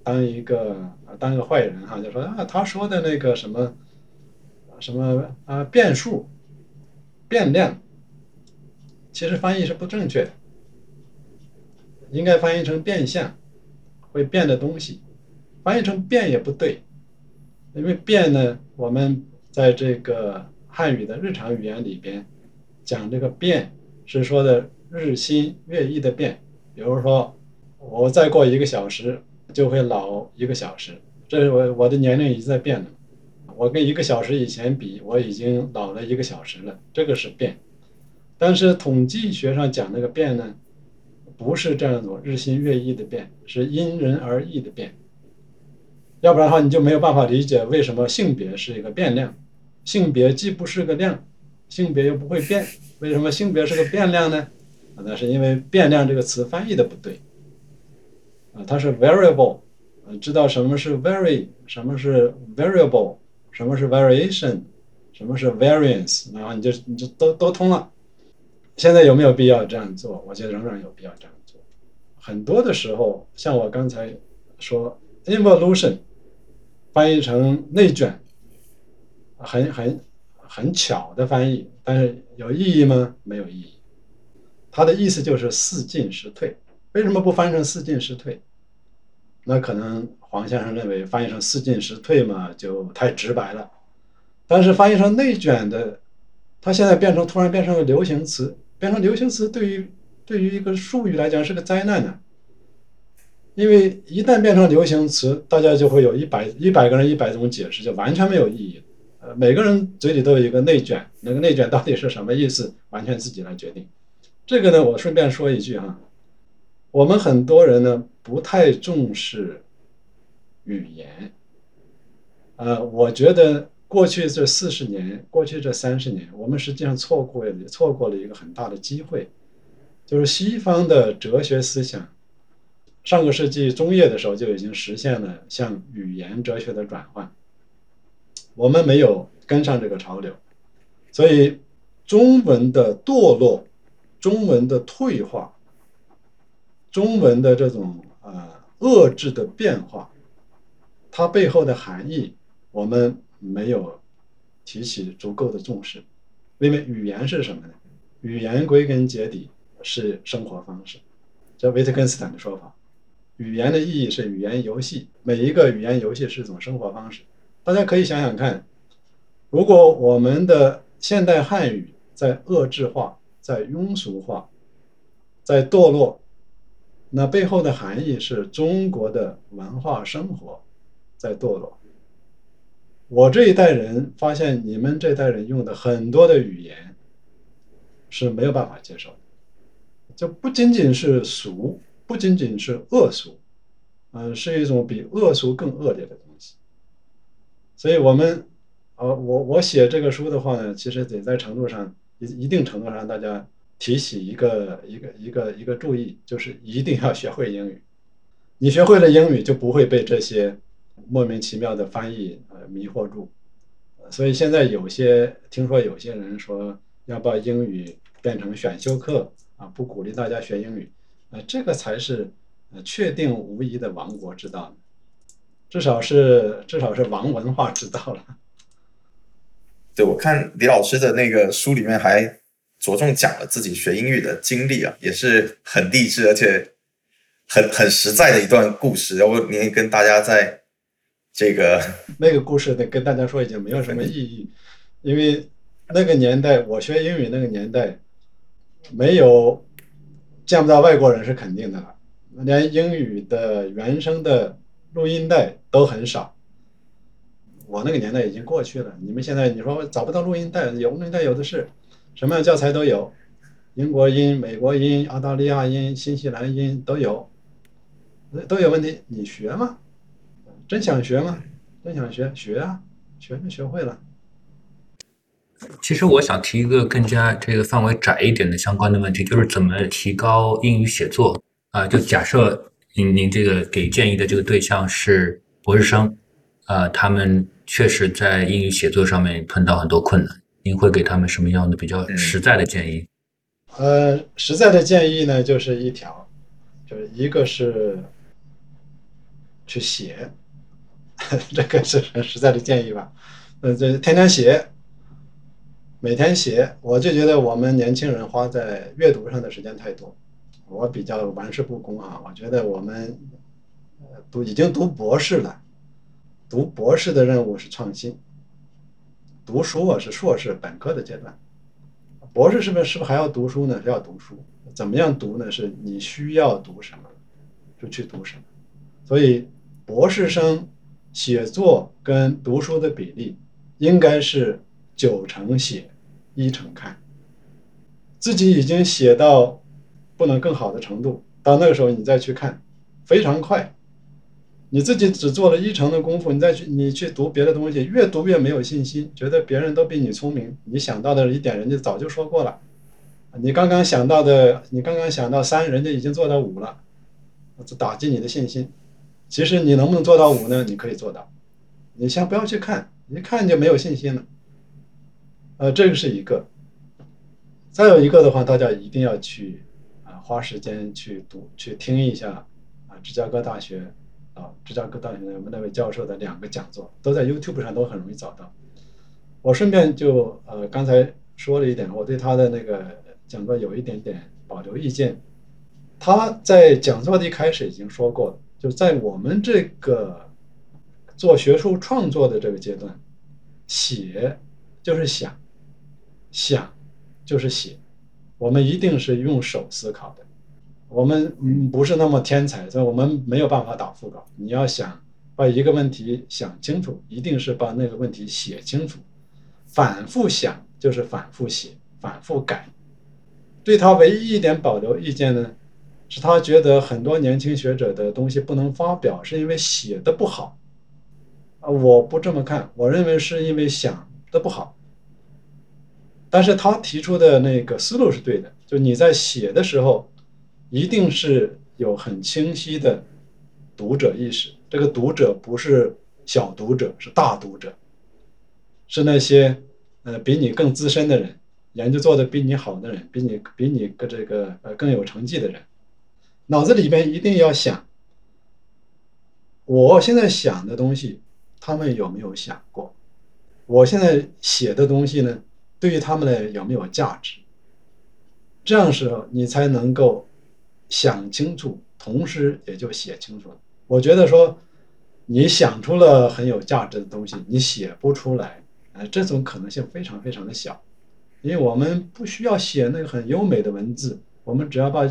B: 当一个当一个坏人哈，就说啊，他说的那个什么什么啊变数、变量，其实翻译是不正确的，应该翻译成变相，会变的东西。翻译成变也不对，因为变呢，我们在这个汉语的日常语言里边讲这个变是说的日新月异的变。比如说，我再过一个小时就会老一个小时，这是我我的年龄已经在变了。我跟一个小时以前比，我已经老了一个小时了，这个是变。但是统计学上讲那个变呢，不是这样子日新月异的变，是因人而异的变。要不然的话，你就没有办法理解为什么性别是一个变量。性别既不是个量，性别又不会变，为什么性别是个变量呢？那是因为“变量”这个词翻译的不对。它是 variable，呃，知道什么是 vary，什么是 variable，什么是 variation，什么是 variance，然后你就你就都都通了。现在有没有必要这样做？我觉得仍然有必要这样做。很多的时候，像我刚才说 involution。翻译成内卷，很很很巧的翻译，但是有意义吗？没有意义。它的意思就是四进十退。为什么不翻成四进十退？那可能黄先生认为翻译成四进十退嘛，就太直白了。但是翻译成内卷的，它现在变成突然变成了流行词，变成流行词对于对于一个术语来讲是个灾难呢。因为一旦变成流行词，大家就会有一百一百个人一百种解释，就完全没有意义。呃，每个人嘴里都有一个内卷，那个内卷到底是什么意思，完全自己来决定。这个呢，我顺便说一句哈，我们很多人呢不太重视语言。呃，我觉得过去这四十年，过去这三十年，我们实际上错过错过了一个很大的机会，就是西方的哲学思想。上个世纪中叶的时候就已经实现了向语言哲学的转换，我们没有跟上这个潮流，所以中文的堕落、中文的退化、中文的这种遏制的变化，它背后的含义我们没有提起足够的重视，因为语言是什么呢？语言归根结底是生活方式，这维特根斯坦的说法。语言的意义是语言游戏，每一个语言游戏是一种生活方式。大家可以想想看，如果我们的现代汉语在遏制化、在庸俗化、在堕落，那背后的含义是中国的文化生活在堕落。我这一代人发现，你们这代人用的很多的语言是没有办法接受的，就不仅仅是俗。不仅仅是恶俗，嗯，是一种比恶俗更恶劣的东西。所以，我们，呃，我我写这个书的话呢，其实得在程度上一一定程度上，大家提起一个一个一个一个注意，就是一定要学会英语。你学会了英语，就不会被这些莫名其妙的翻译呃迷惑住。所以现在有些听说有些人说要把英语变成选修课啊，不鼓励大家学英语。呃，这个才是呃确定无疑的亡国之道，至少是至少是亡文化之道了。
C: 对，我看李老师的那个书里面还着重讲了自己学英语的经历啊，也是很励志而且很很实在的一段故事。要不您跟大家在这个
B: 那个故事呢，跟大家说已经没有什么意义，因为那个年代我学英语那个年代没有。见不到外国人是肯定的，连英语的原声的录音带都很少。我那个年代已经过去了，你们现在你说找不到录音带，有录音带有的是，什么样教材都有，英国音、美国音、澳大利亚音、新西兰音都有，都有问题。你学吗？真想学吗？真想学，学啊，学就学会了。
A: 其实我想提一个更加这个范围窄一点的相关的问题，就是怎么提高英语写作啊？就假设您您这个给建议的这个对象是博士生，啊，他们确实在英语写作上面碰到很多困难，您会给他们什么样的比较实在的建议？
B: 呃，实在的建议呢，就是一条，就是一个是去写，这个是很实在的建议吧？呃，这天天写。每天写，我就觉得我们年轻人花在阅读上的时间太多。我比较玩世不恭啊，我觉得我们读已经读博士了，读博士的任务是创新。读书啊是硕士本科的阶段，博士是不是是不是还要读书呢？是要读书，怎么样读呢？是你需要读什么，就去读什么。所以博士生写作跟读书的比例应该是。九成写，一成看。自己已经写到不能更好的程度，到那个时候你再去看，非常快。你自己只做了一成的功夫，你再去你去读别的东西，越读越没有信心，觉得别人都比你聪明。你想到的一点，人家早就说过了。你刚刚想到的，你刚刚想到三，人家已经做到五了，这打击你的信心。其实你能不能做到五呢？你可以做到。你先不要去看，一看就没有信心了。呃，这个是一个，再有一个的话，大家一定要去啊，花时间去读、去听一下啊，芝加哥大学啊，芝加哥大学我们那位教授的两个讲座，都在 YouTube 上都很容易找到。我顺便就呃刚才说了一点，我对他的那个讲座有一点点保留意见。他在讲座的一开始已经说过了，就在我们这个做学术创作的这个阶段，写就是想。想，就是写，我们一定是用手思考的，我们不是那么天才，所以我们没有办法打腹稿。你要想把一个问题想清楚，一定是把那个问题写清楚，反复想就是反复写，反复改。对他唯一一点保留意见呢，是他觉得很多年轻学者的东西不能发表，是因为写的不好。啊，我不这么看，我认为是因为想的不好。但是他提出的那个思路是对的，就你在写的时候，一定是有很清晰的读者意识。这个读者不是小读者，是大读者，是那些呃比你更资深的人，研究做的比你好的人，比你比你个这个呃更有成绩的人，脑子里边一定要想，我现在想的东西，他们有没有想过？我现在写的东西呢？对于他们呢有没有价值？这样时候你才能够想清楚，同时也就写清楚了。我觉得说，你想出了很有价值的东西，你写不出来，呃，这种可能性非常非常的小，因为我们不需要写那个很优美的文字，我们只要把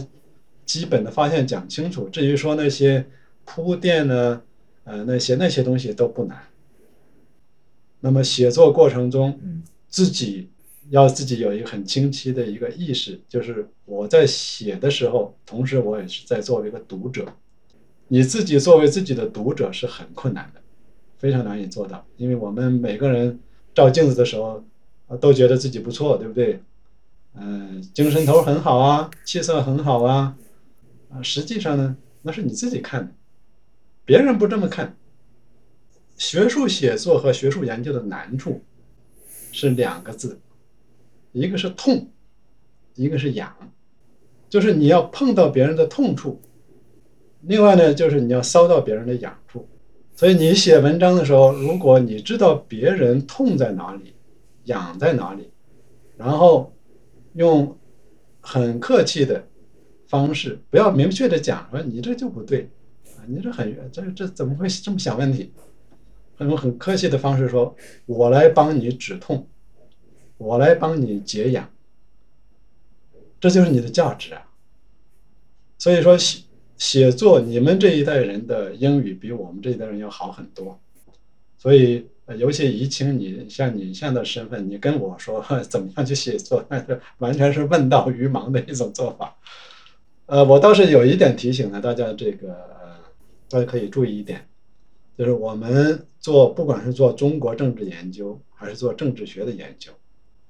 B: 基本的发现讲清楚。至于说那些铺垫呢，呃，那些那些东西都不难。那么写作过程中，自己。要自己有一个很清晰的一个意识，就是我在写的时候，同时我也是在作为一个读者。你自己作为自己的读者是很困难的，非常难以做到。因为我们每个人照镜子的时候，都觉得自己不错，对不对？嗯，精神头很好啊，气色很好啊，啊，实际上呢，那是你自己看的，别人不这么看。学术写作和学术研究的难处是两个字。一个是痛，一个是痒，就是你要碰到别人的痛处，另外呢，就是你要搔到别人的痒处。所以你写文章的时候，如果你知道别人痛在哪里，痒在哪里，然后用很客气的方式，不要明确的讲说你这就不对啊，你这很这这怎么会这么想问题？用很客气的方式说，我来帮你止痛。我来帮你解痒，这就是你的价值啊。所以说，写写作，你们这一代人的英语比我们这一代人要好很多，所以尤其怡清，你像你现在身份，你跟我说 怎么样去写作，那是完全是问道于盲的一种做法。呃，我倒是有一点提醒呢，大家这个，大家可以注意一点，就是我们做不管是做中国政治研究，还是做政治学的研究，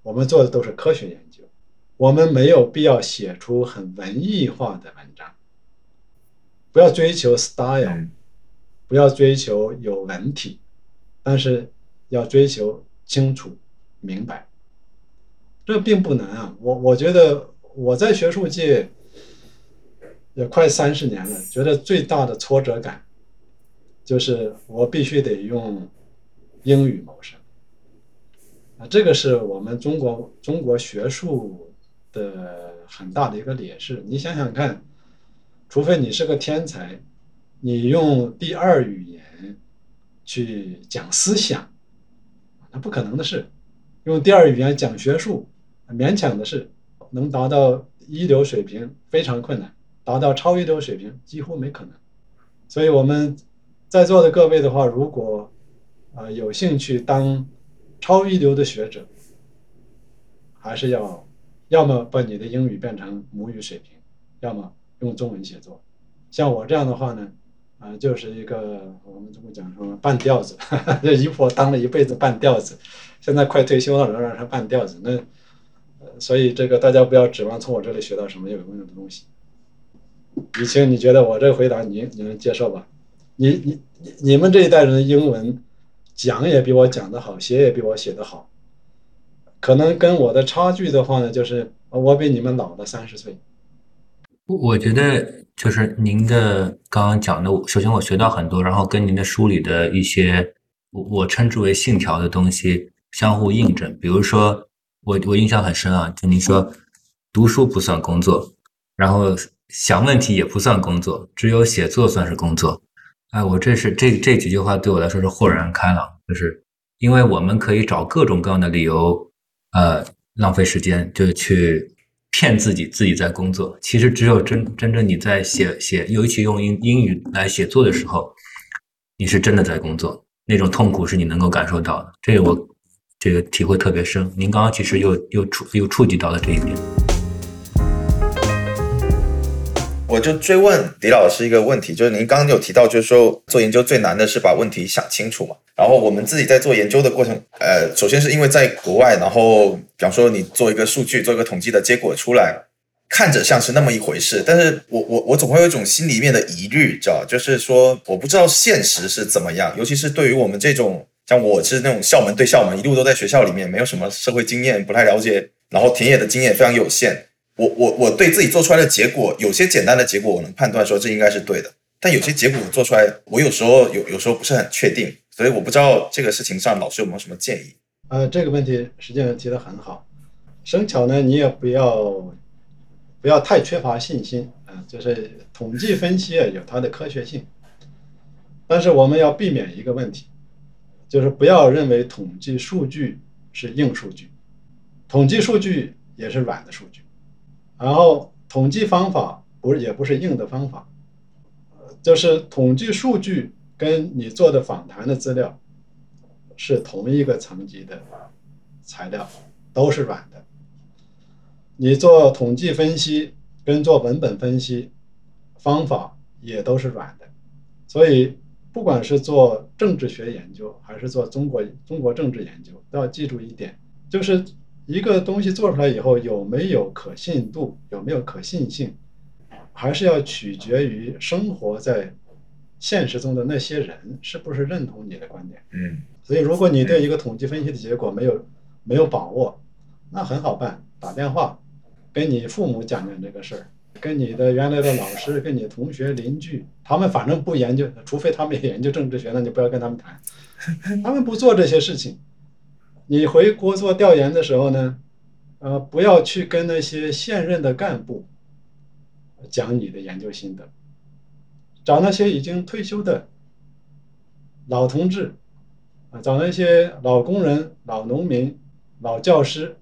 B: 我们做的都是科学研究，我们没有必要写出很文艺化的文章，不要追求 style，不要追求有文体，但是要追求清楚明白，这并不难啊。我我觉得我在学术界。也快三十年了，觉得最大的挫折感，就是我必须得用英语谋生。这个是我们中国中国学术的很大的一个劣势。你想想看，除非你是个天才，你用第二语言去讲思想，那不可能的事。用第二语言讲学术，勉强的事，能达到一流水平非常困难。达到超一流水平几乎没可能，所以我们在座的各位的话，如果啊有兴趣当超一流的学者，还是要要么把你的英语变成母语水平，要么用中文写作。像我这样的话呢，啊就是一个我们中国讲说半吊子，这一婆当了一辈子半吊子，现在快退休了仍然是半吊子。那，所以这个大家不要指望从我这里学到什么有用的东西。雨晴，你觉得我这个回答你你能接受吧？你你你你们这一代人的英文讲也比我讲的好，写也比我写的好，可能跟我的差距的话呢，就是我比你们老了三十岁。
A: 我觉得就是您的刚刚讲的，首先我学到很多，然后跟您的书里的一些我我称之为信条的东西相互印证。比如说，我我印象很深啊，就您说读书不算工作，然后。想问题也不算工作，只有写作算是工作。哎，我这是这这几句话对我来说是豁然开朗，就是因为我们可以找各种各样的理由，呃，浪费时间，就去骗自己自己在工作。其实只有真真正你在写写，尤其用英英语来写作的时候，你是真的在工作，那种痛苦是你能够感受到的。这个我这个体会特别深。您刚刚其实又又触又触及到了这一点。
C: 我就追问李老师一个问题，就是您刚刚有提到，就是说做研究最难的是把问题想清楚嘛。然后我们自己在做研究的过程，呃，首先是因为在国外，然后比方说你做一个数据，做一个统计的结果出来，看着像是那么一回事，但是我我我总会有一种心里面的疑虑，知道就是说我不知道现实是怎么样，尤其是对于我们这种像我是那种校门对校门，一路都在学校里面，没有什么社会经验，不太了解，然后田野的经验非常有限。我我我对自己做出来的结果，有些简单的结果我能判断说这应该是对的，但有些结果做出来，我有时候有有时候不是很确定，所以我不知道这个事情上老师有没有什么建议？
B: 呃，这个问题实际上提得很好，生巧呢，你也不要不要太缺乏信心啊，就是统计分析啊有它的科学性，但是我们要避免一个问题，就是不要认为统计数据是硬数据，统计数据也是软的数据。然后统计方法不是也不是硬的方法，就是统计数据跟你做的访谈的资料是同一个层级的材料，都是软的。你做统计分析跟做文本分析方法也都是软的，所以不管是做政治学研究还是做中国中国政治研究，都要记住一点，就是。一个东西做出来以后有没有可信度，有没有可信性，还是要取决于生活在现实中的那些人是不是认同你的观点。
C: 嗯，
B: 所以如果你对一个统计分析的结果没有没有把握，那很好办，打电话跟你父母讲讲这个事儿，跟你的原来的老师、跟你同学、邻居，他们反正不研究，除非他们研究政治学，那你不要跟他们谈，他们不做这些事情。你回国做调研的时候呢，呃，不要去跟那些现任的干部讲你的研究心得，找那些已经退休的老同志，啊，找那些老工人、老农民、老教师，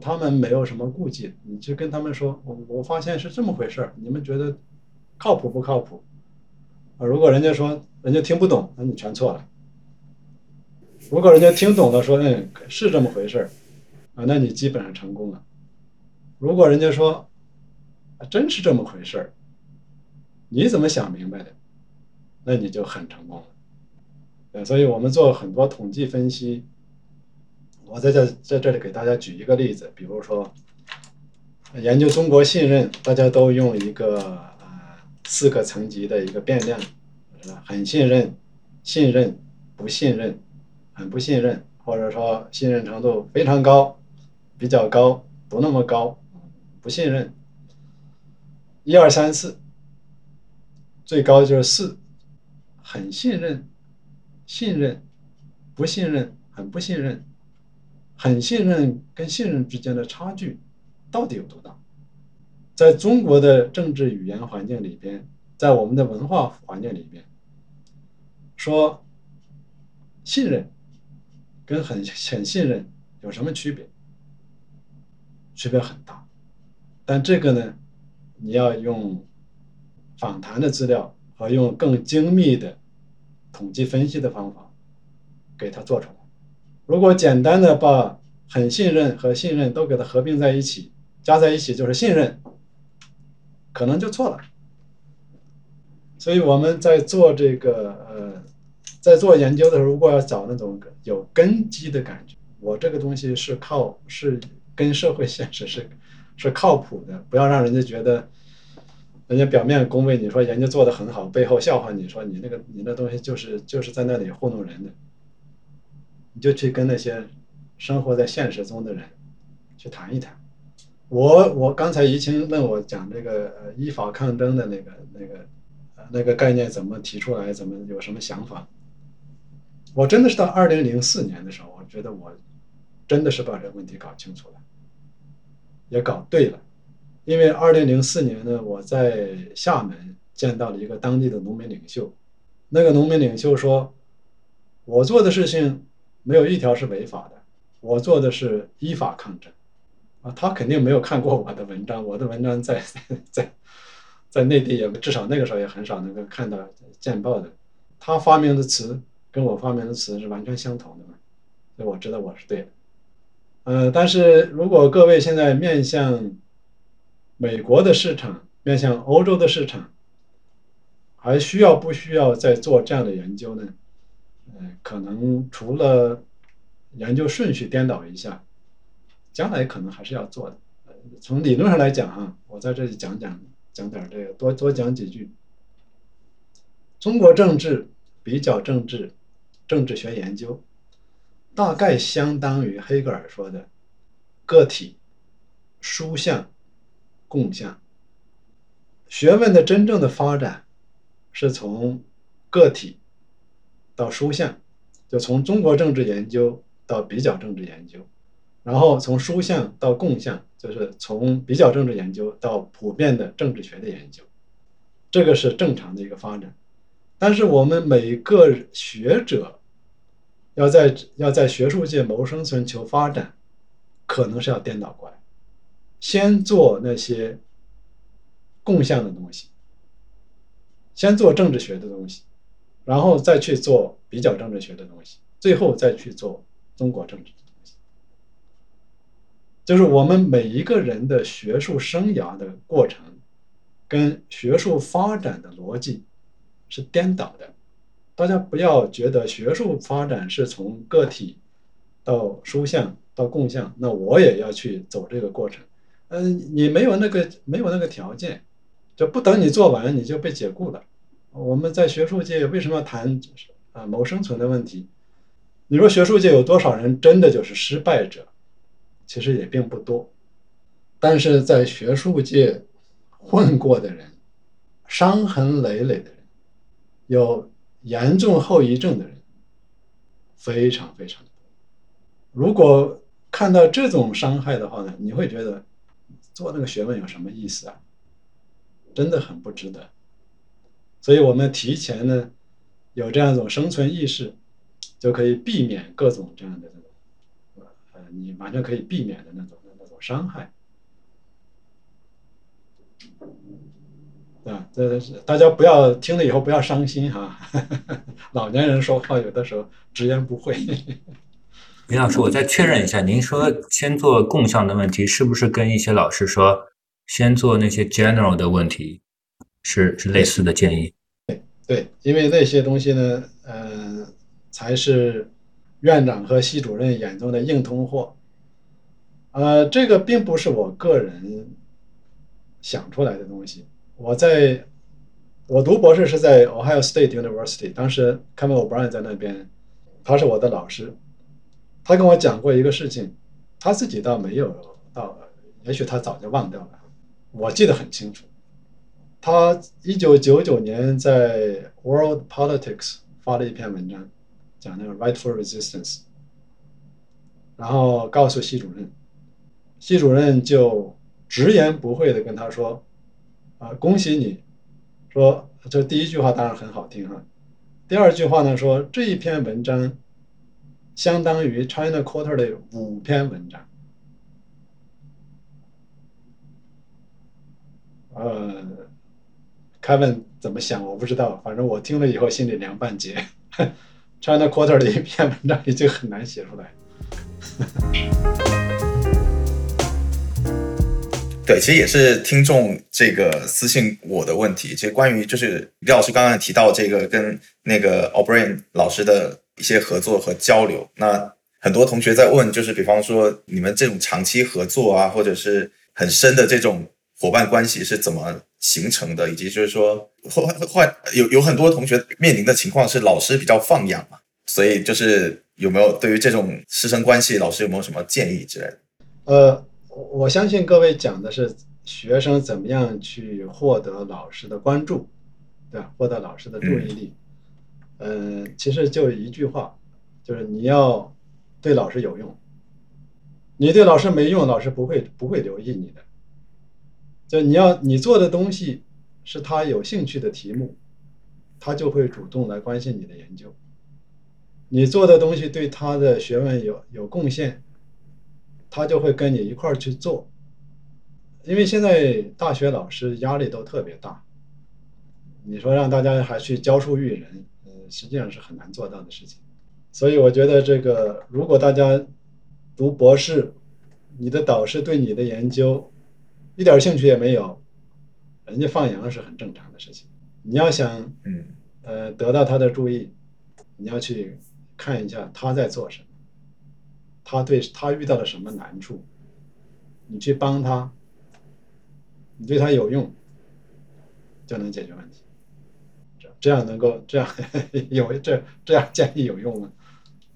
B: 他们没有什么顾忌，你就跟他们说，我我发现是这么回事，你们觉得靠谱不靠谱？啊，如果人家说人家听不懂，那你全错了。如果人家听懂了，说嗯是这么回事儿，啊，那你基本上成功了。如果人家说啊真是这么回事儿，你怎么想明白的？那你就很成功了。所以我们做很多统计分析。我在这在这里给大家举一个例子，比如说研究中国信任，大家都用一个呃四个层级的一个变量，很信任、信任、不信任、很不信任，或者说信任程度非常高、比较高、不那么高、不信任，一二三四，最高就是四，很信任、信任、不信任、很不信任。很信任跟信任之间的差距到底有多大？在中国的政治语言环境里边，在我们的文化环境里边，说信任跟很很信任有什么区别？区别很大。但这个呢，你要用访谈的资料和用更精密的统计分析的方法给它做出来。如果简单的把很信任和信任都给它合并在一起，加在一起就是信任，可能就错了。所以我们在做这个呃，在做研究的时候，如果要找那种有根基的感觉，我这个东西是靠是跟社会现实是是靠谱的，不要让人家觉得人家表面恭维你说研究做得很好，背后笑话你说你那个你那东西就是就是在那里糊弄人的。你就去跟那些生活在现实中的人去谈一谈。我我刚才怡清问我讲这个依法抗争的那个那个那个概念怎么提出来，怎么有什么想法？我真的是到二零零四年的时候，我觉得我真的是把这个问题搞清楚了，也搞对了。因为二零零四年呢，我在厦门见到了一个当地的农民领袖，那个农民领袖说，我做的事情。没有一条是违法的，我做的是依法抗争，啊，他肯定没有看过我的文章，我的文章在 在在内地也至少那个时候也很少能够看到见报的，他发明的词跟我发明的词是完全相同的嘛，所以我知道我是对的，呃，但是如果各位现在面向美国的市场，面向欧洲的市场，还需要不需要再做这样的研究呢？嗯，可能除了研究顺序颠倒一下，将来可能还是要做的。从理论上来讲，哈，我在这里讲讲讲点这个，多多讲几句。中国政治比较政治政治学研究，大概相当于黑格尔说的个体、书象、共象。学问的真正的发展是从个体。到书象，就从中国政治研究到比较政治研究，然后从书象到共象，就是从比较政治研究到普遍的政治学的研究，这个是正常的一个发展。但是我们每个学者要在要在学术界谋生存求发展，可能是要颠倒过来，先做那些共向的东西，先做政治学的东西。然后再去做比较政治学的东西，最后再去做中国政治的东西，就是我们每一个人的学术生涯的过程，跟学术发展的逻辑是颠倒的。大家不要觉得学术发展是从个体到书象到共象，那我也要去走这个过程。嗯，你没有那个没有那个条件，就不等你做完你就被解雇了。我们在学术界为什么谈啊谋生存的问题？你说学术界有多少人真的就是失败者？其实也并不多。但是在学术界混过的人，伤痕累累的人，有严重后遗症的人，非常非常多。如果看到这种伤害的话呢，你会觉得做那个学问有什么意思啊？真的很不值得。所以我们提前呢，有这样一种生存意识，就可以避免各种这样的这种，呃，你完全可以避免的那种那种伤害。啊，这是大家不要听了以后不要伤心哈。老年人说话有的时候直言不讳。
A: 林老师，我再确认一下，您说先做共项的问题，是不是跟一些老师说先做那些 general 的问题，是是类似的建议？
B: 对，因为那些东西呢，呃，才是院长和系主任眼中的硬通货。呃，这个并不是我个人想出来的东西。我在我读博士是在 Ohio State University，当时 Kevin O'Brien 在那边，他是我的老师。他跟我讲过一个事情，他自己倒没有到，也许他早就忘掉了。我记得很清楚，他一九九九年在 World Politics 发了一篇文章，讲那个 Rightful Resistance，然后告诉系主任，系主任就直言不讳的跟他说：“啊，恭喜你，说这第一句话当然很好听哈，第二句话呢说这一篇文章。”相当于 China Quarter 的五篇文章，呃，Kevin 怎么想我不知道，反正我听了以后心里凉半截。China Quarter 的一篇文章已经很难写出来。
C: 对，其实也是听众这个私信我的问题，其实关于就是李老师刚刚提到这个跟那个 O'Brien 老师的。一些合作和交流，那很多同学在问，就是比方说你们这种长期合作啊，或者是很深的这种伙伴关系是怎么形成的，以及就是说后后有有很多同学面临的情况是老师比较放养嘛，所以就是有没有对于这种师生关系，老师有没有什么建议之类的？
B: 呃，我相信各位讲的是学生怎么样去获得老师的关注，对吧？获得老师的注意力。嗯，其实就一句话，就是你要对老师有用。你对老师没用，老师不会不会留意你的。就你要你做的东西是他有兴趣的题目，他就会主动来关心你的研究。你做的东西对他的学问有有贡献，他就会跟你一块儿去做。因为现在大学老师压力都特别大，你说让大家还去教书育人。实际上是很难做到的事情，所以我觉得这个，如果大家读博士，你的导师对你的研究一点兴趣也没有，人家放羊是很正常的事情。你要想，
C: 嗯，
B: 呃，得到他的注意，你要去看一下他在做什么，他对他遇到了什么难处，你去帮他，你对他有用，就能解决问题。这这样能够这样 有这这样建议有用吗？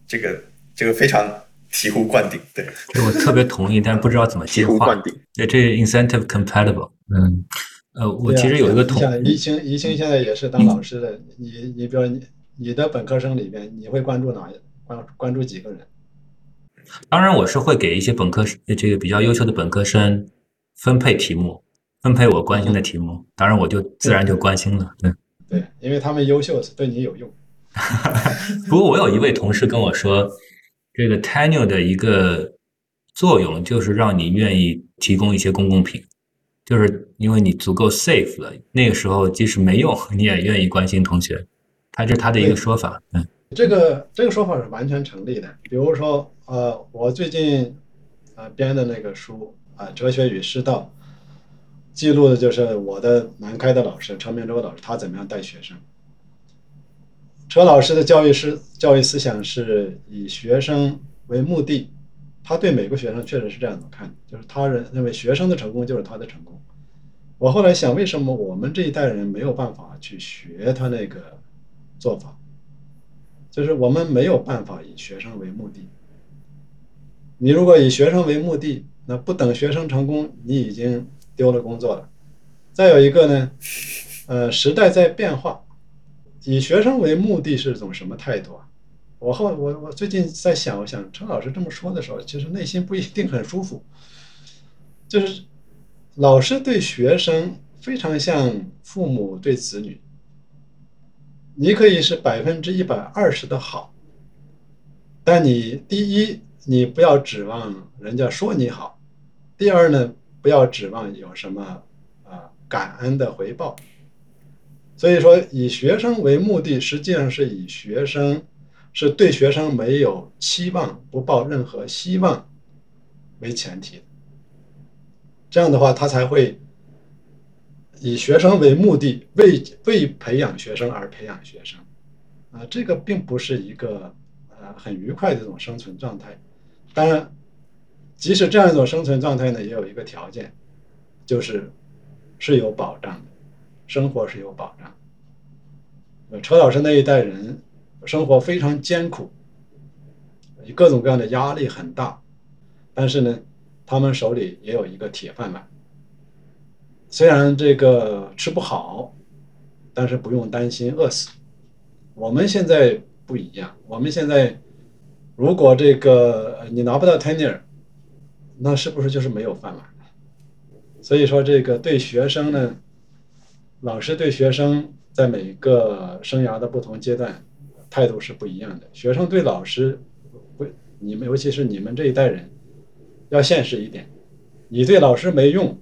C: 这个这个非常醍醐灌顶，对，
A: 我特别同意，但是不知道怎么接话。对，这 incentive compatible。嗯，呃，我其实有一个同，
B: 像宜兴宜兴现在也是当老师的，你你比如你你的本科生里边，你会关注哪关关注几个人？
A: 当然，我是会给一些本科生这个比较优秀的本科生分配题目，分配我关心的题目，当然我就自然就关心了，对。
B: 对，因为他们优秀，对你有用。
A: 不过我有一位同事跟我说，这个 tenure 的一个作用就是让你愿意提供一些公共品，就是因为你足够 safe 了，那个时候即使没用，你也愿意关心同学。他这是他的一个说法。嗯，
B: 这个这个说法是完全成立的。比如说，呃，我最近啊编的那个书啊，《哲学与师道》。记录的就是我的南开的老师陈明洲老师，他怎么样带学生。车老师的教育思教育思想是以学生为目的，他对每个学生确实是这样子看，就是他认认为学生的成功就是他的成功。我后来想，为什么我们这一代人没有办法去学他那个做法？就是我们没有办法以学生为目的。你如果以学生为目的，那不等学生成功，你已经。丢了工作了，再有一个呢，呃，时代在变化，以学生为目的是种什么态度啊？我后我我最近在想，我想陈老师这么说的时候，其实内心不一定很舒服。就是老师对学生非常像父母对子女，你可以是百分之一百二十的好，但你第一，你不要指望人家说你好；第二呢。不要指望有什么啊感恩的回报，所以说，以学生为目的，实际上是以学生是对学生没有期望、不抱任何希望为前提。这样的话，他才会以学生为目的，为为培养学生而培养学生。啊，这个并不是一个呃很愉快的这种生存状态。当然，即使这样一种生存状态呢，也有一个条件，就是是有保障的，生活是有保障。呃，车老师那一代人生活非常艰苦，各种各样的压力很大，但是呢，他们手里也有一个铁饭碗。虽然这个吃不好，但是不用担心饿死。我们现在不一样，我们现在如果这个你拿不到 tenure，那是不是就是没有饭碗？所以说，这个对学生呢，老师对学生在每个生涯的不同阶段态度是不一样的。学生对老师，不，你们尤其是你们这一代人，要现实一点，你对老师没用，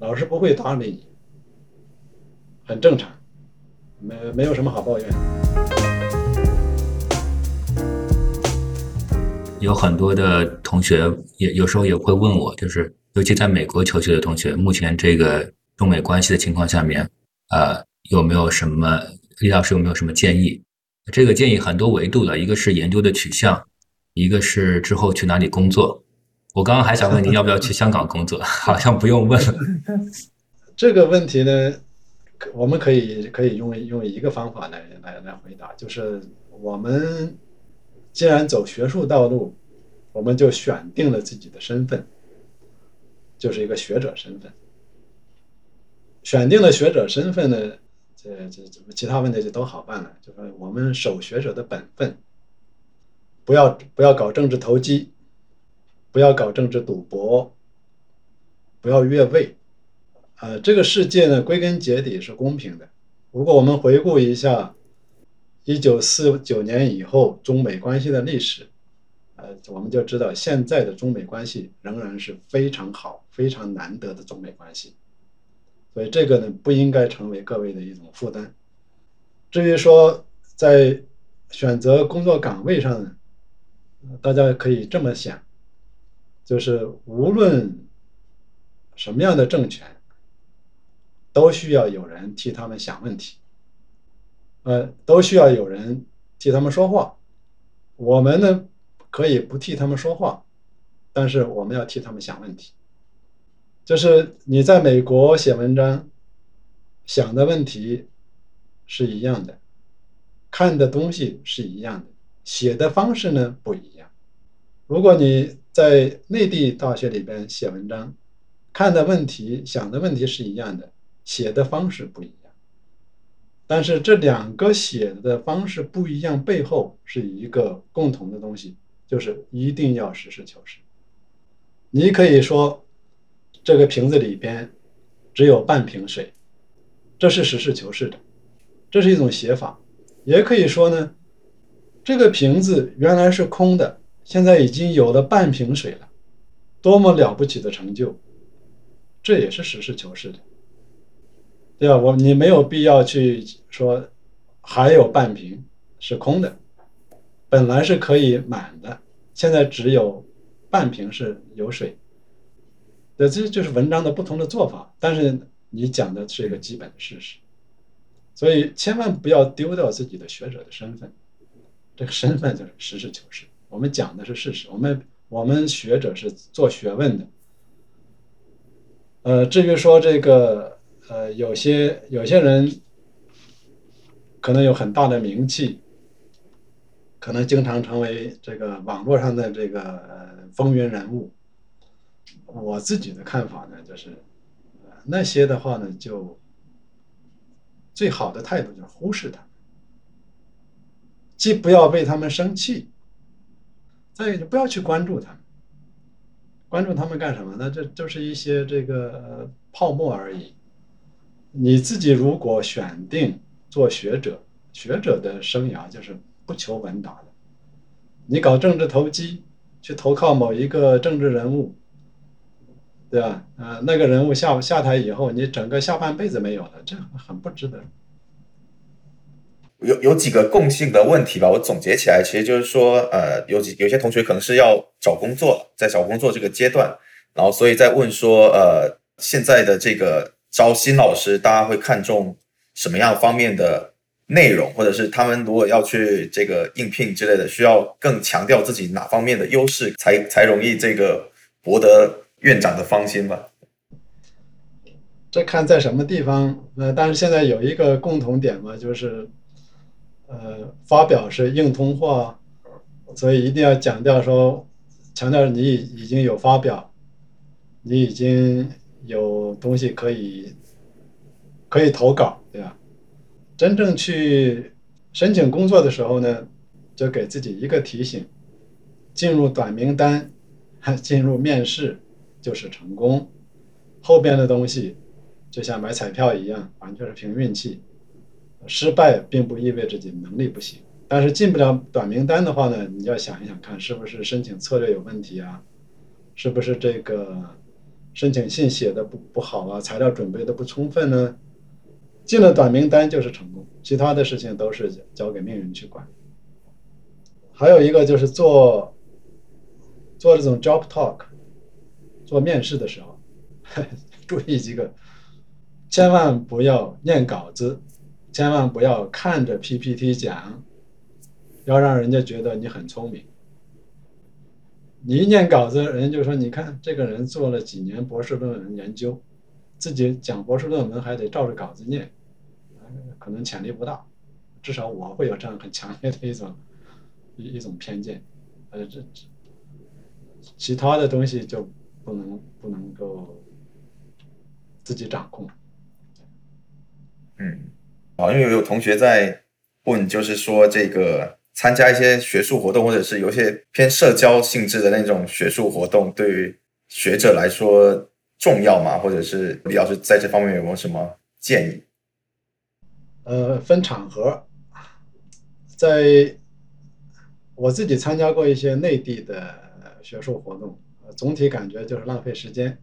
B: 老师不会搭理你，很正常，没没有什么好抱怨。
A: 有很多的同学也有时候也会问我，就是尤其在美国求学的同学，目前这个中美关系的情况下面，呃，有没有什么李老师有没有什么建议？这个建议很多维度的，一个是研究的取向，一个是之后去哪里工作。我刚刚还想问您要不要去香港工作，好像不用问了。
B: 这个问题呢，我们可以可以用用一个方法来来来回答，就是我们。既然走学术道路，我们就选定了自己的身份，就是一个学者身份。选定了学者身份呢，这这这其他问题就都好办了。就是我们守学者的本分，不要不要搞政治投机，不要搞政治赌博，不要越位。呃，这个世界呢，归根结底是公平的。如果我们回顾一下。一九四九年以后，中美关系的历史，呃，我们就知道现在的中美关系仍然是非常好、非常难得的中美关系。所以这个呢，不应该成为各位的一种负担。至于说在选择工作岗位上呢，大家可以这么想，就是无论什么样的政权，都需要有人替他们想问题。呃，都需要有人替他们说话。我们呢，可以不替他们说话，但是我们要替他们想问题。就是你在美国写文章，想的问题是一样的，看的东西是一样的，写的方式呢不一样。如果你在内地大学里边写文章，看的问题、想的问题是一样的，写的方式不一样。但是这两个写的方式不一样，背后是一个共同的东西，就是一定要实事求是。你可以说，这个瓶子里边只有半瓶水，这是实事求是的，这是一种写法。也可以说呢，这个瓶子原来是空的，现在已经有了半瓶水了，多么了不起的成就，这也是实事求是的。对吧？我你没有必要去说还有半瓶是空的，本来是可以满的，现在只有半瓶是有水。对，这就是文章的不同的做法，但是你讲的是一个基本的事实，所以千万不要丢掉自己的学者的身份，这个身份就是实事求是。我们讲的是事实，我们我们学者是做学问的。呃，至于说这个。呃，有些有些人可能有很大的名气，可能经常成为这个网络上的这个风云人物。我自己的看法呢，就是那些的话呢，就最好的态度就是忽视他们，既不要为他们生气，所以你不要去关注他们。关注他们干什么？呢这就是一些这个泡沫而已。你自己如果选定做学者，学者的生涯就是不求闻达的。你搞政治投机，去投靠某一个政治人物，对吧？啊，那个人物下下台以后，你整个下半辈子没有了，这很不值得。
C: 有有几个共性的问题吧，我总结起来，其实就是说，呃，有几有些同学可能是要找工作，在找工作这个阶段，然后所以在问说，呃，现在的这个招新老师，大家会看重什么样方面的内容，或者是他们如果要去这个应聘之类的，需要更强调自己哪方面的优势，才才容易这个博得院长的芳心吧？
B: 这看在什么地方？呃，但是现在有一个共同点嘛，就是。呃，发表是硬通货，所以一定要强调说，强调你已经有发表，你已经有东西可以可以投稿，对吧？真正去申请工作的时候呢，就给自己一个提醒：进入短名单，进入面试就是成功，后边的东西就像买彩票一样，完全是凭运气。失败并不意味着你能力不行，但是进不了短名单的话呢，你要想一想看，是不是申请策略有问题啊？是不是这个申请信写的不不好啊？材料准备的不充分呢？进了短名单就是成功，其他的事情都是交给命运去管。还有一个就是做做这种 job talk，做面试的时候，注意几个，千万不要念稿子。千万不要看着 PPT 讲，要让人家觉得你很聪明。你一念稿子，人家就说：“你看这个人做了几年博士论文研究，自己讲博士论文还得照着稿子念，可能潜力不大。”至少我会有这样很强烈的一种一一种偏见。呃，这这其他的东西就不能不能够自己掌控。
C: 嗯。啊，因为有同学在问，就是说这个参加一些学术活动，或者是有些偏社交性质的那种学术活动，对于学者来说重要吗？或者是李老师在这方面有没有什么建议？
B: 呃，分场合，在我自己参加过一些内地的学术活动，总体感觉就是浪费时间。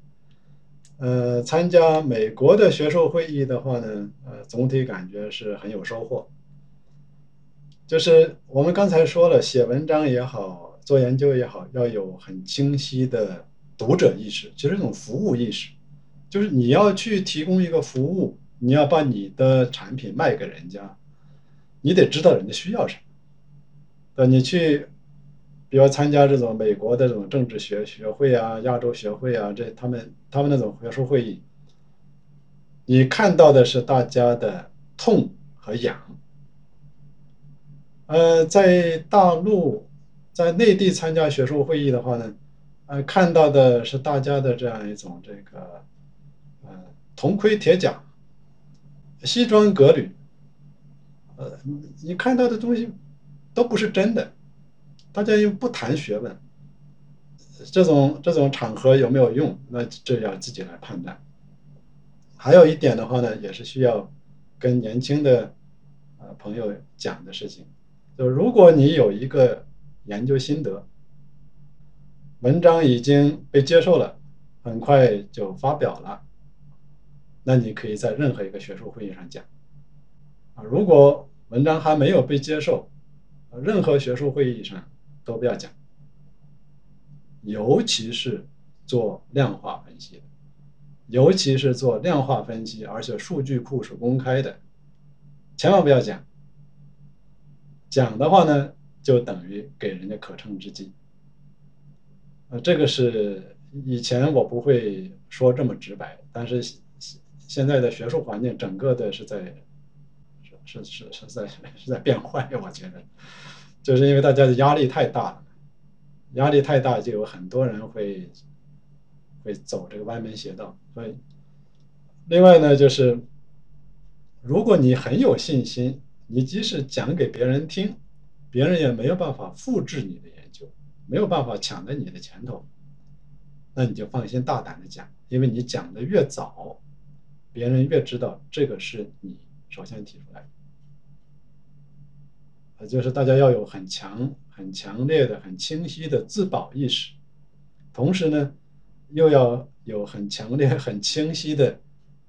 B: 呃，参加美国的学术会议的话呢，呃，总体感觉是很有收获。就是我们刚才说了，写文章也好，做研究也好，要有很清晰的读者意识，其实一种服务意识，就是你要去提供一个服务，你要把你的产品卖给人家，你得知道人家需要什么。呃，你去。比如参加这种美国的这种政治学学会啊、亚洲学会啊，这他们他们那种学术会议，你看到的是大家的痛和痒。呃，在大陆，在内地参加学术会议的话呢，呃，看到的是大家的这样一种这个，呃，铜盔铁甲、西装革履，呃，你看到的东西都不是真的。大家又不谈学问，这种这种场合有没有用？那这要自己来判断。还有一点的话呢，也是需要跟年轻的呃朋友讲的事情，就如果你有一个研究心得，文章已经被接受了，很快就发表了，那你可以在任何一个学术会议上讲。啊，如果文章还没有被接受，任何学术会议上。都不要讲，尤其是做量化分析的，尤其是做量化分析，而且数据库是公开的，千万不要讲。讲的话呢，就等于给人家可乘之机。呃，这个是以前我不会说这么直白，但是现在的学术环境整个的是在是是是是在是在变坏，我觉得。就是因为大家的压力太大了，压力太大，就有很多人会会走这个歪门邪道。所以，另外呢，就是如果你很有信心，你即使讲给别人听，别人也没有办法复制你的研究，没有办法抢在你的前头，那你就放心大胆的讲，因为你讲的越早，别人越知道这个是你首先提出来的。呃，就是大家要有很强、很强烈的、很清晰的自保意识，同时呢，又要有很强烈、很清晰的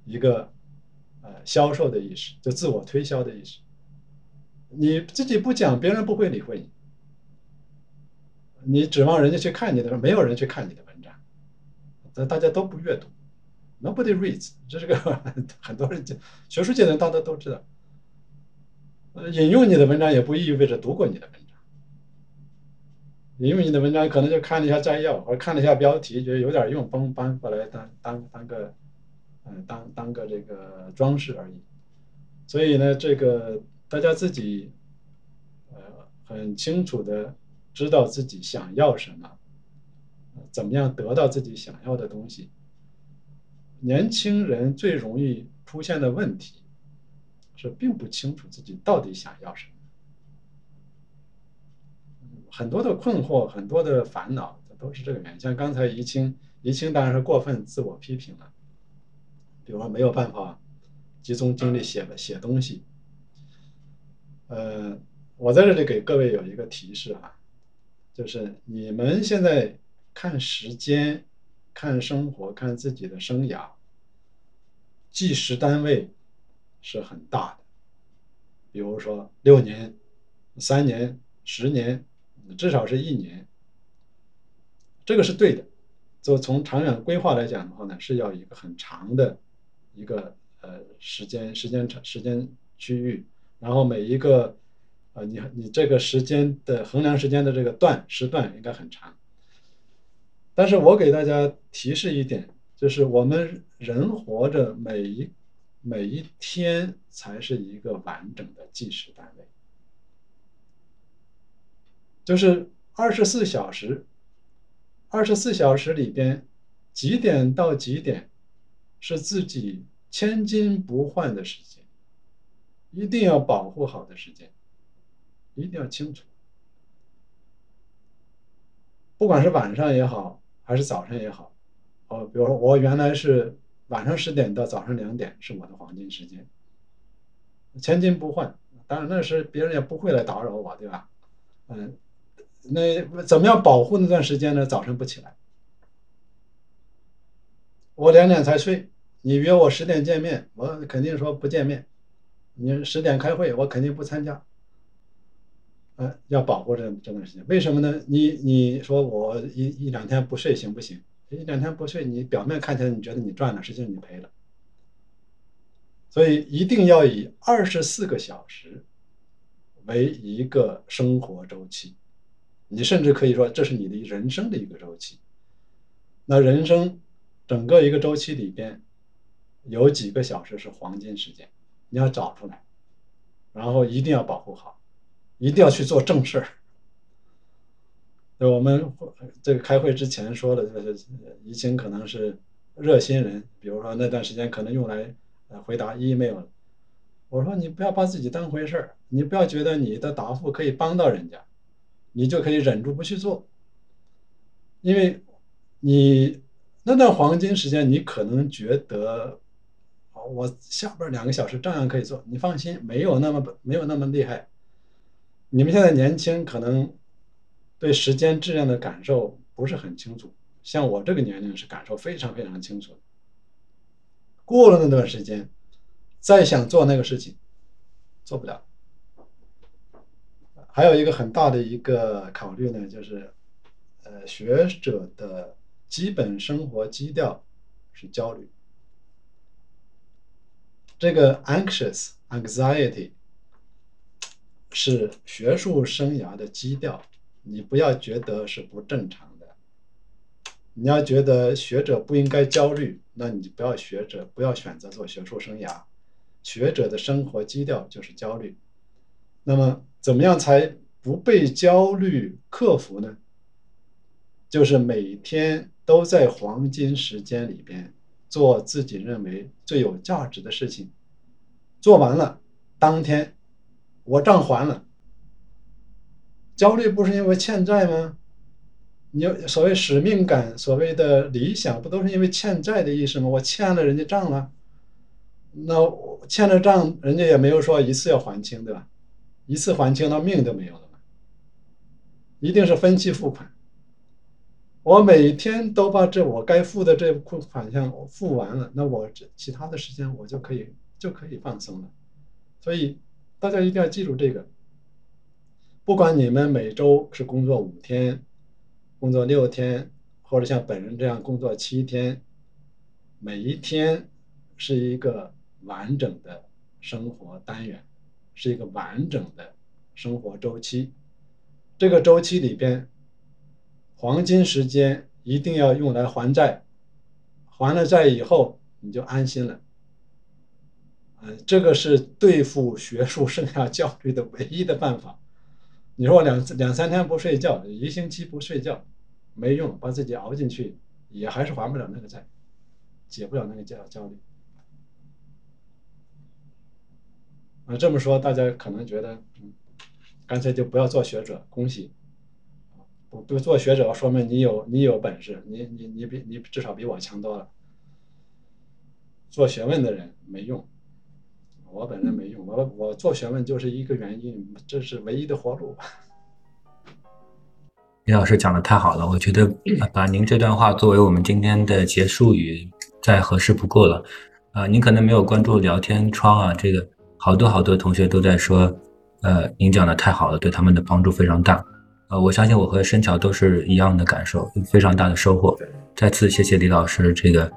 B: 一个呃销售的意识，就自我推销的意识。你自己不讲，别人不会理会你。你指望人家去看你的时候，没有人去看你的文章，大大家都不阅读，Nobody reads，这是个 很多人讲学术界的人大家都知道。引用你的文章也不意味着读过你的文章，引用你的文章可能就看了一下摘要，或者看了一下标题，觉得有点用，搬搬过来当当当个，嗯，当当个这个装饰而已。所以呢，这个大家自己，呃，很清楚的。知道自己想要什么，怎么样得到自己想要的东西。年轻人最容易出现的问题是并不清楚自己到底想要什么，很多的困惑，很多的烦恼，都是这个原因。像刚才怡清，怡清当然是过分自我批评了，比如说没有办法集中精力写写东西。呃，我在这里给各位有一个提示啊。就是你们现在看时间、看生活、看自己的生涯，计时单位是很大的。比如说六年、三年、十年，至少是一年，这个是对的。就从长远规划来讲的话呢，是要一个很长的一个呃时间、时间长、时间区域，然后每一个。啊，你你这个时间的衡量时间的这个段时段应该很长，但是我给大家提示一点，就是我们人活着每一每一天才是一个完整的计时单位，就是二十四小时，二十四小时里边几点到几点是自己千金不换的时间，一定要保护好的时间。一定要清楚，不管是晚上也好，还是早上也好，哦，比如说我原来是晚上十点到早上两点是我的黄金时间，千金不换。当然那时别人也不会来打扰我，对吧？嗯，那怎么样保护那段时间呢？早晨不起来，我两点才睡，你约我十点见面，我肯定说不见面。你十点开会，我肯定不参加。呃，要保护这这段时间，为什么呢？你你说我一一两天不睡行不行？一两天不睡，你表面看起来你觉得你赚了，实际上你赔了。所以一定要以二十四个小时为一个生活周期，你甚至可以说这是你的人生的一个周期。那人生整个一个周期里边有几个小时是黄金时间，你要找出来，然后一定要保护好。一定要去做正事儿。对我们这个开会之前说的，就是怡清可能是热心人，比如说那段时间可能用来呃回答 email。我说你不要把自己当回事儿，你不要觉得你的答复可以帮到人家，你就可以忍住不去做，因为你那段黄金时间，你可能觉得，我下边两个小时照样可以做，你放心，没有那么没有那么厉害。你们现在年轻，可能对时间质量的感受不是很清楚。像我这个年龄是感受非常非常清楚。过了那段时间，再想做那个事情，做不了。还有一个很大的一个考虑呢，就是，呃，学者的基本生活基调是焦虑。这个 anxious anxiety。是学术生涯的基调，你不要觉得是不正常的。你要觉得学者不应该焦虑，那你不要学者，不要选择做学术生涯。学者的生活基调就是焦虑。那么，怎么样才不被焦虑克服呢？就是每天都在黄金时间里边做自己认为最有价值的事情，做完了，当天。我账还了，焦虑不是因为欠债吗？你所谓使命感，所谓的理想，不都是因为欠债的意思吗？我欠了人家账了，那欠了账，人家也没有说一次要还清，对吧？一次还清，那命都没有了嘛。一定是分期付款。我每天都把这我该付的这款款项付完了，那我这其他的时间我就可以就可以放松了，所以。大家一定要记住这个，不管你们每周是工作五天、工作六天，或者像本人这样工作七天，每一天是一个完整的生活单元，是一个完整的生活周期。这个周期里边，黄金时间一定要用来还债，还了债以后你就安心了。嗯，这个是对付学术生涯焦虑的唯一的办法。你说我两两三天不睡觉，一星期不睡觉，没用，把自己熬进去，也还是还不了那个债，解不了那个焦焦虑。啊，这么说大家可能觉得，嗯，干脆就不要做学者，恭喜。不不做学者，说明你有你有本事，你你你比你至少比我强多了。做学问的人没用。我本人没用，我我做学问就是一个原因，这是唯一的活路。
A: 李老师讲的太好了，我觉得把您这段话作为我们今天的结束语再合适不过了。啊，您可能没有关注聊天窗啊，这个好多好多同学都在说，呃，您讲的太好了，对他们的帮助非常大。呃，我相信我和申桥都是一样的感受，非常大的收获。再次谢谢李老师这个。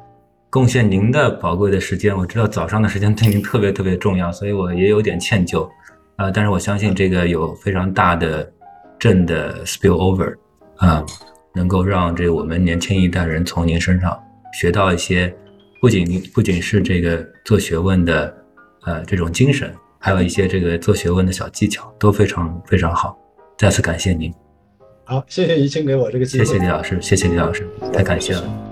A: 贡献您的宝贵的时间，我知道早上的时间对您特别特别重要，所以我也有点歉疚，啊，但是我相信这个有非常大的正的 spill over，啊，能够让这我们年轻一代人从您身上学到一些，不仅不仅是这个做学问的，呃，这种精神，还有一些这个做学问的小技巧，都非常非常好，再次感谢您。
B: 好，谢谢怡清给我这个机
A: 会。谢谢李老师，谢谢李老师，太感谢了。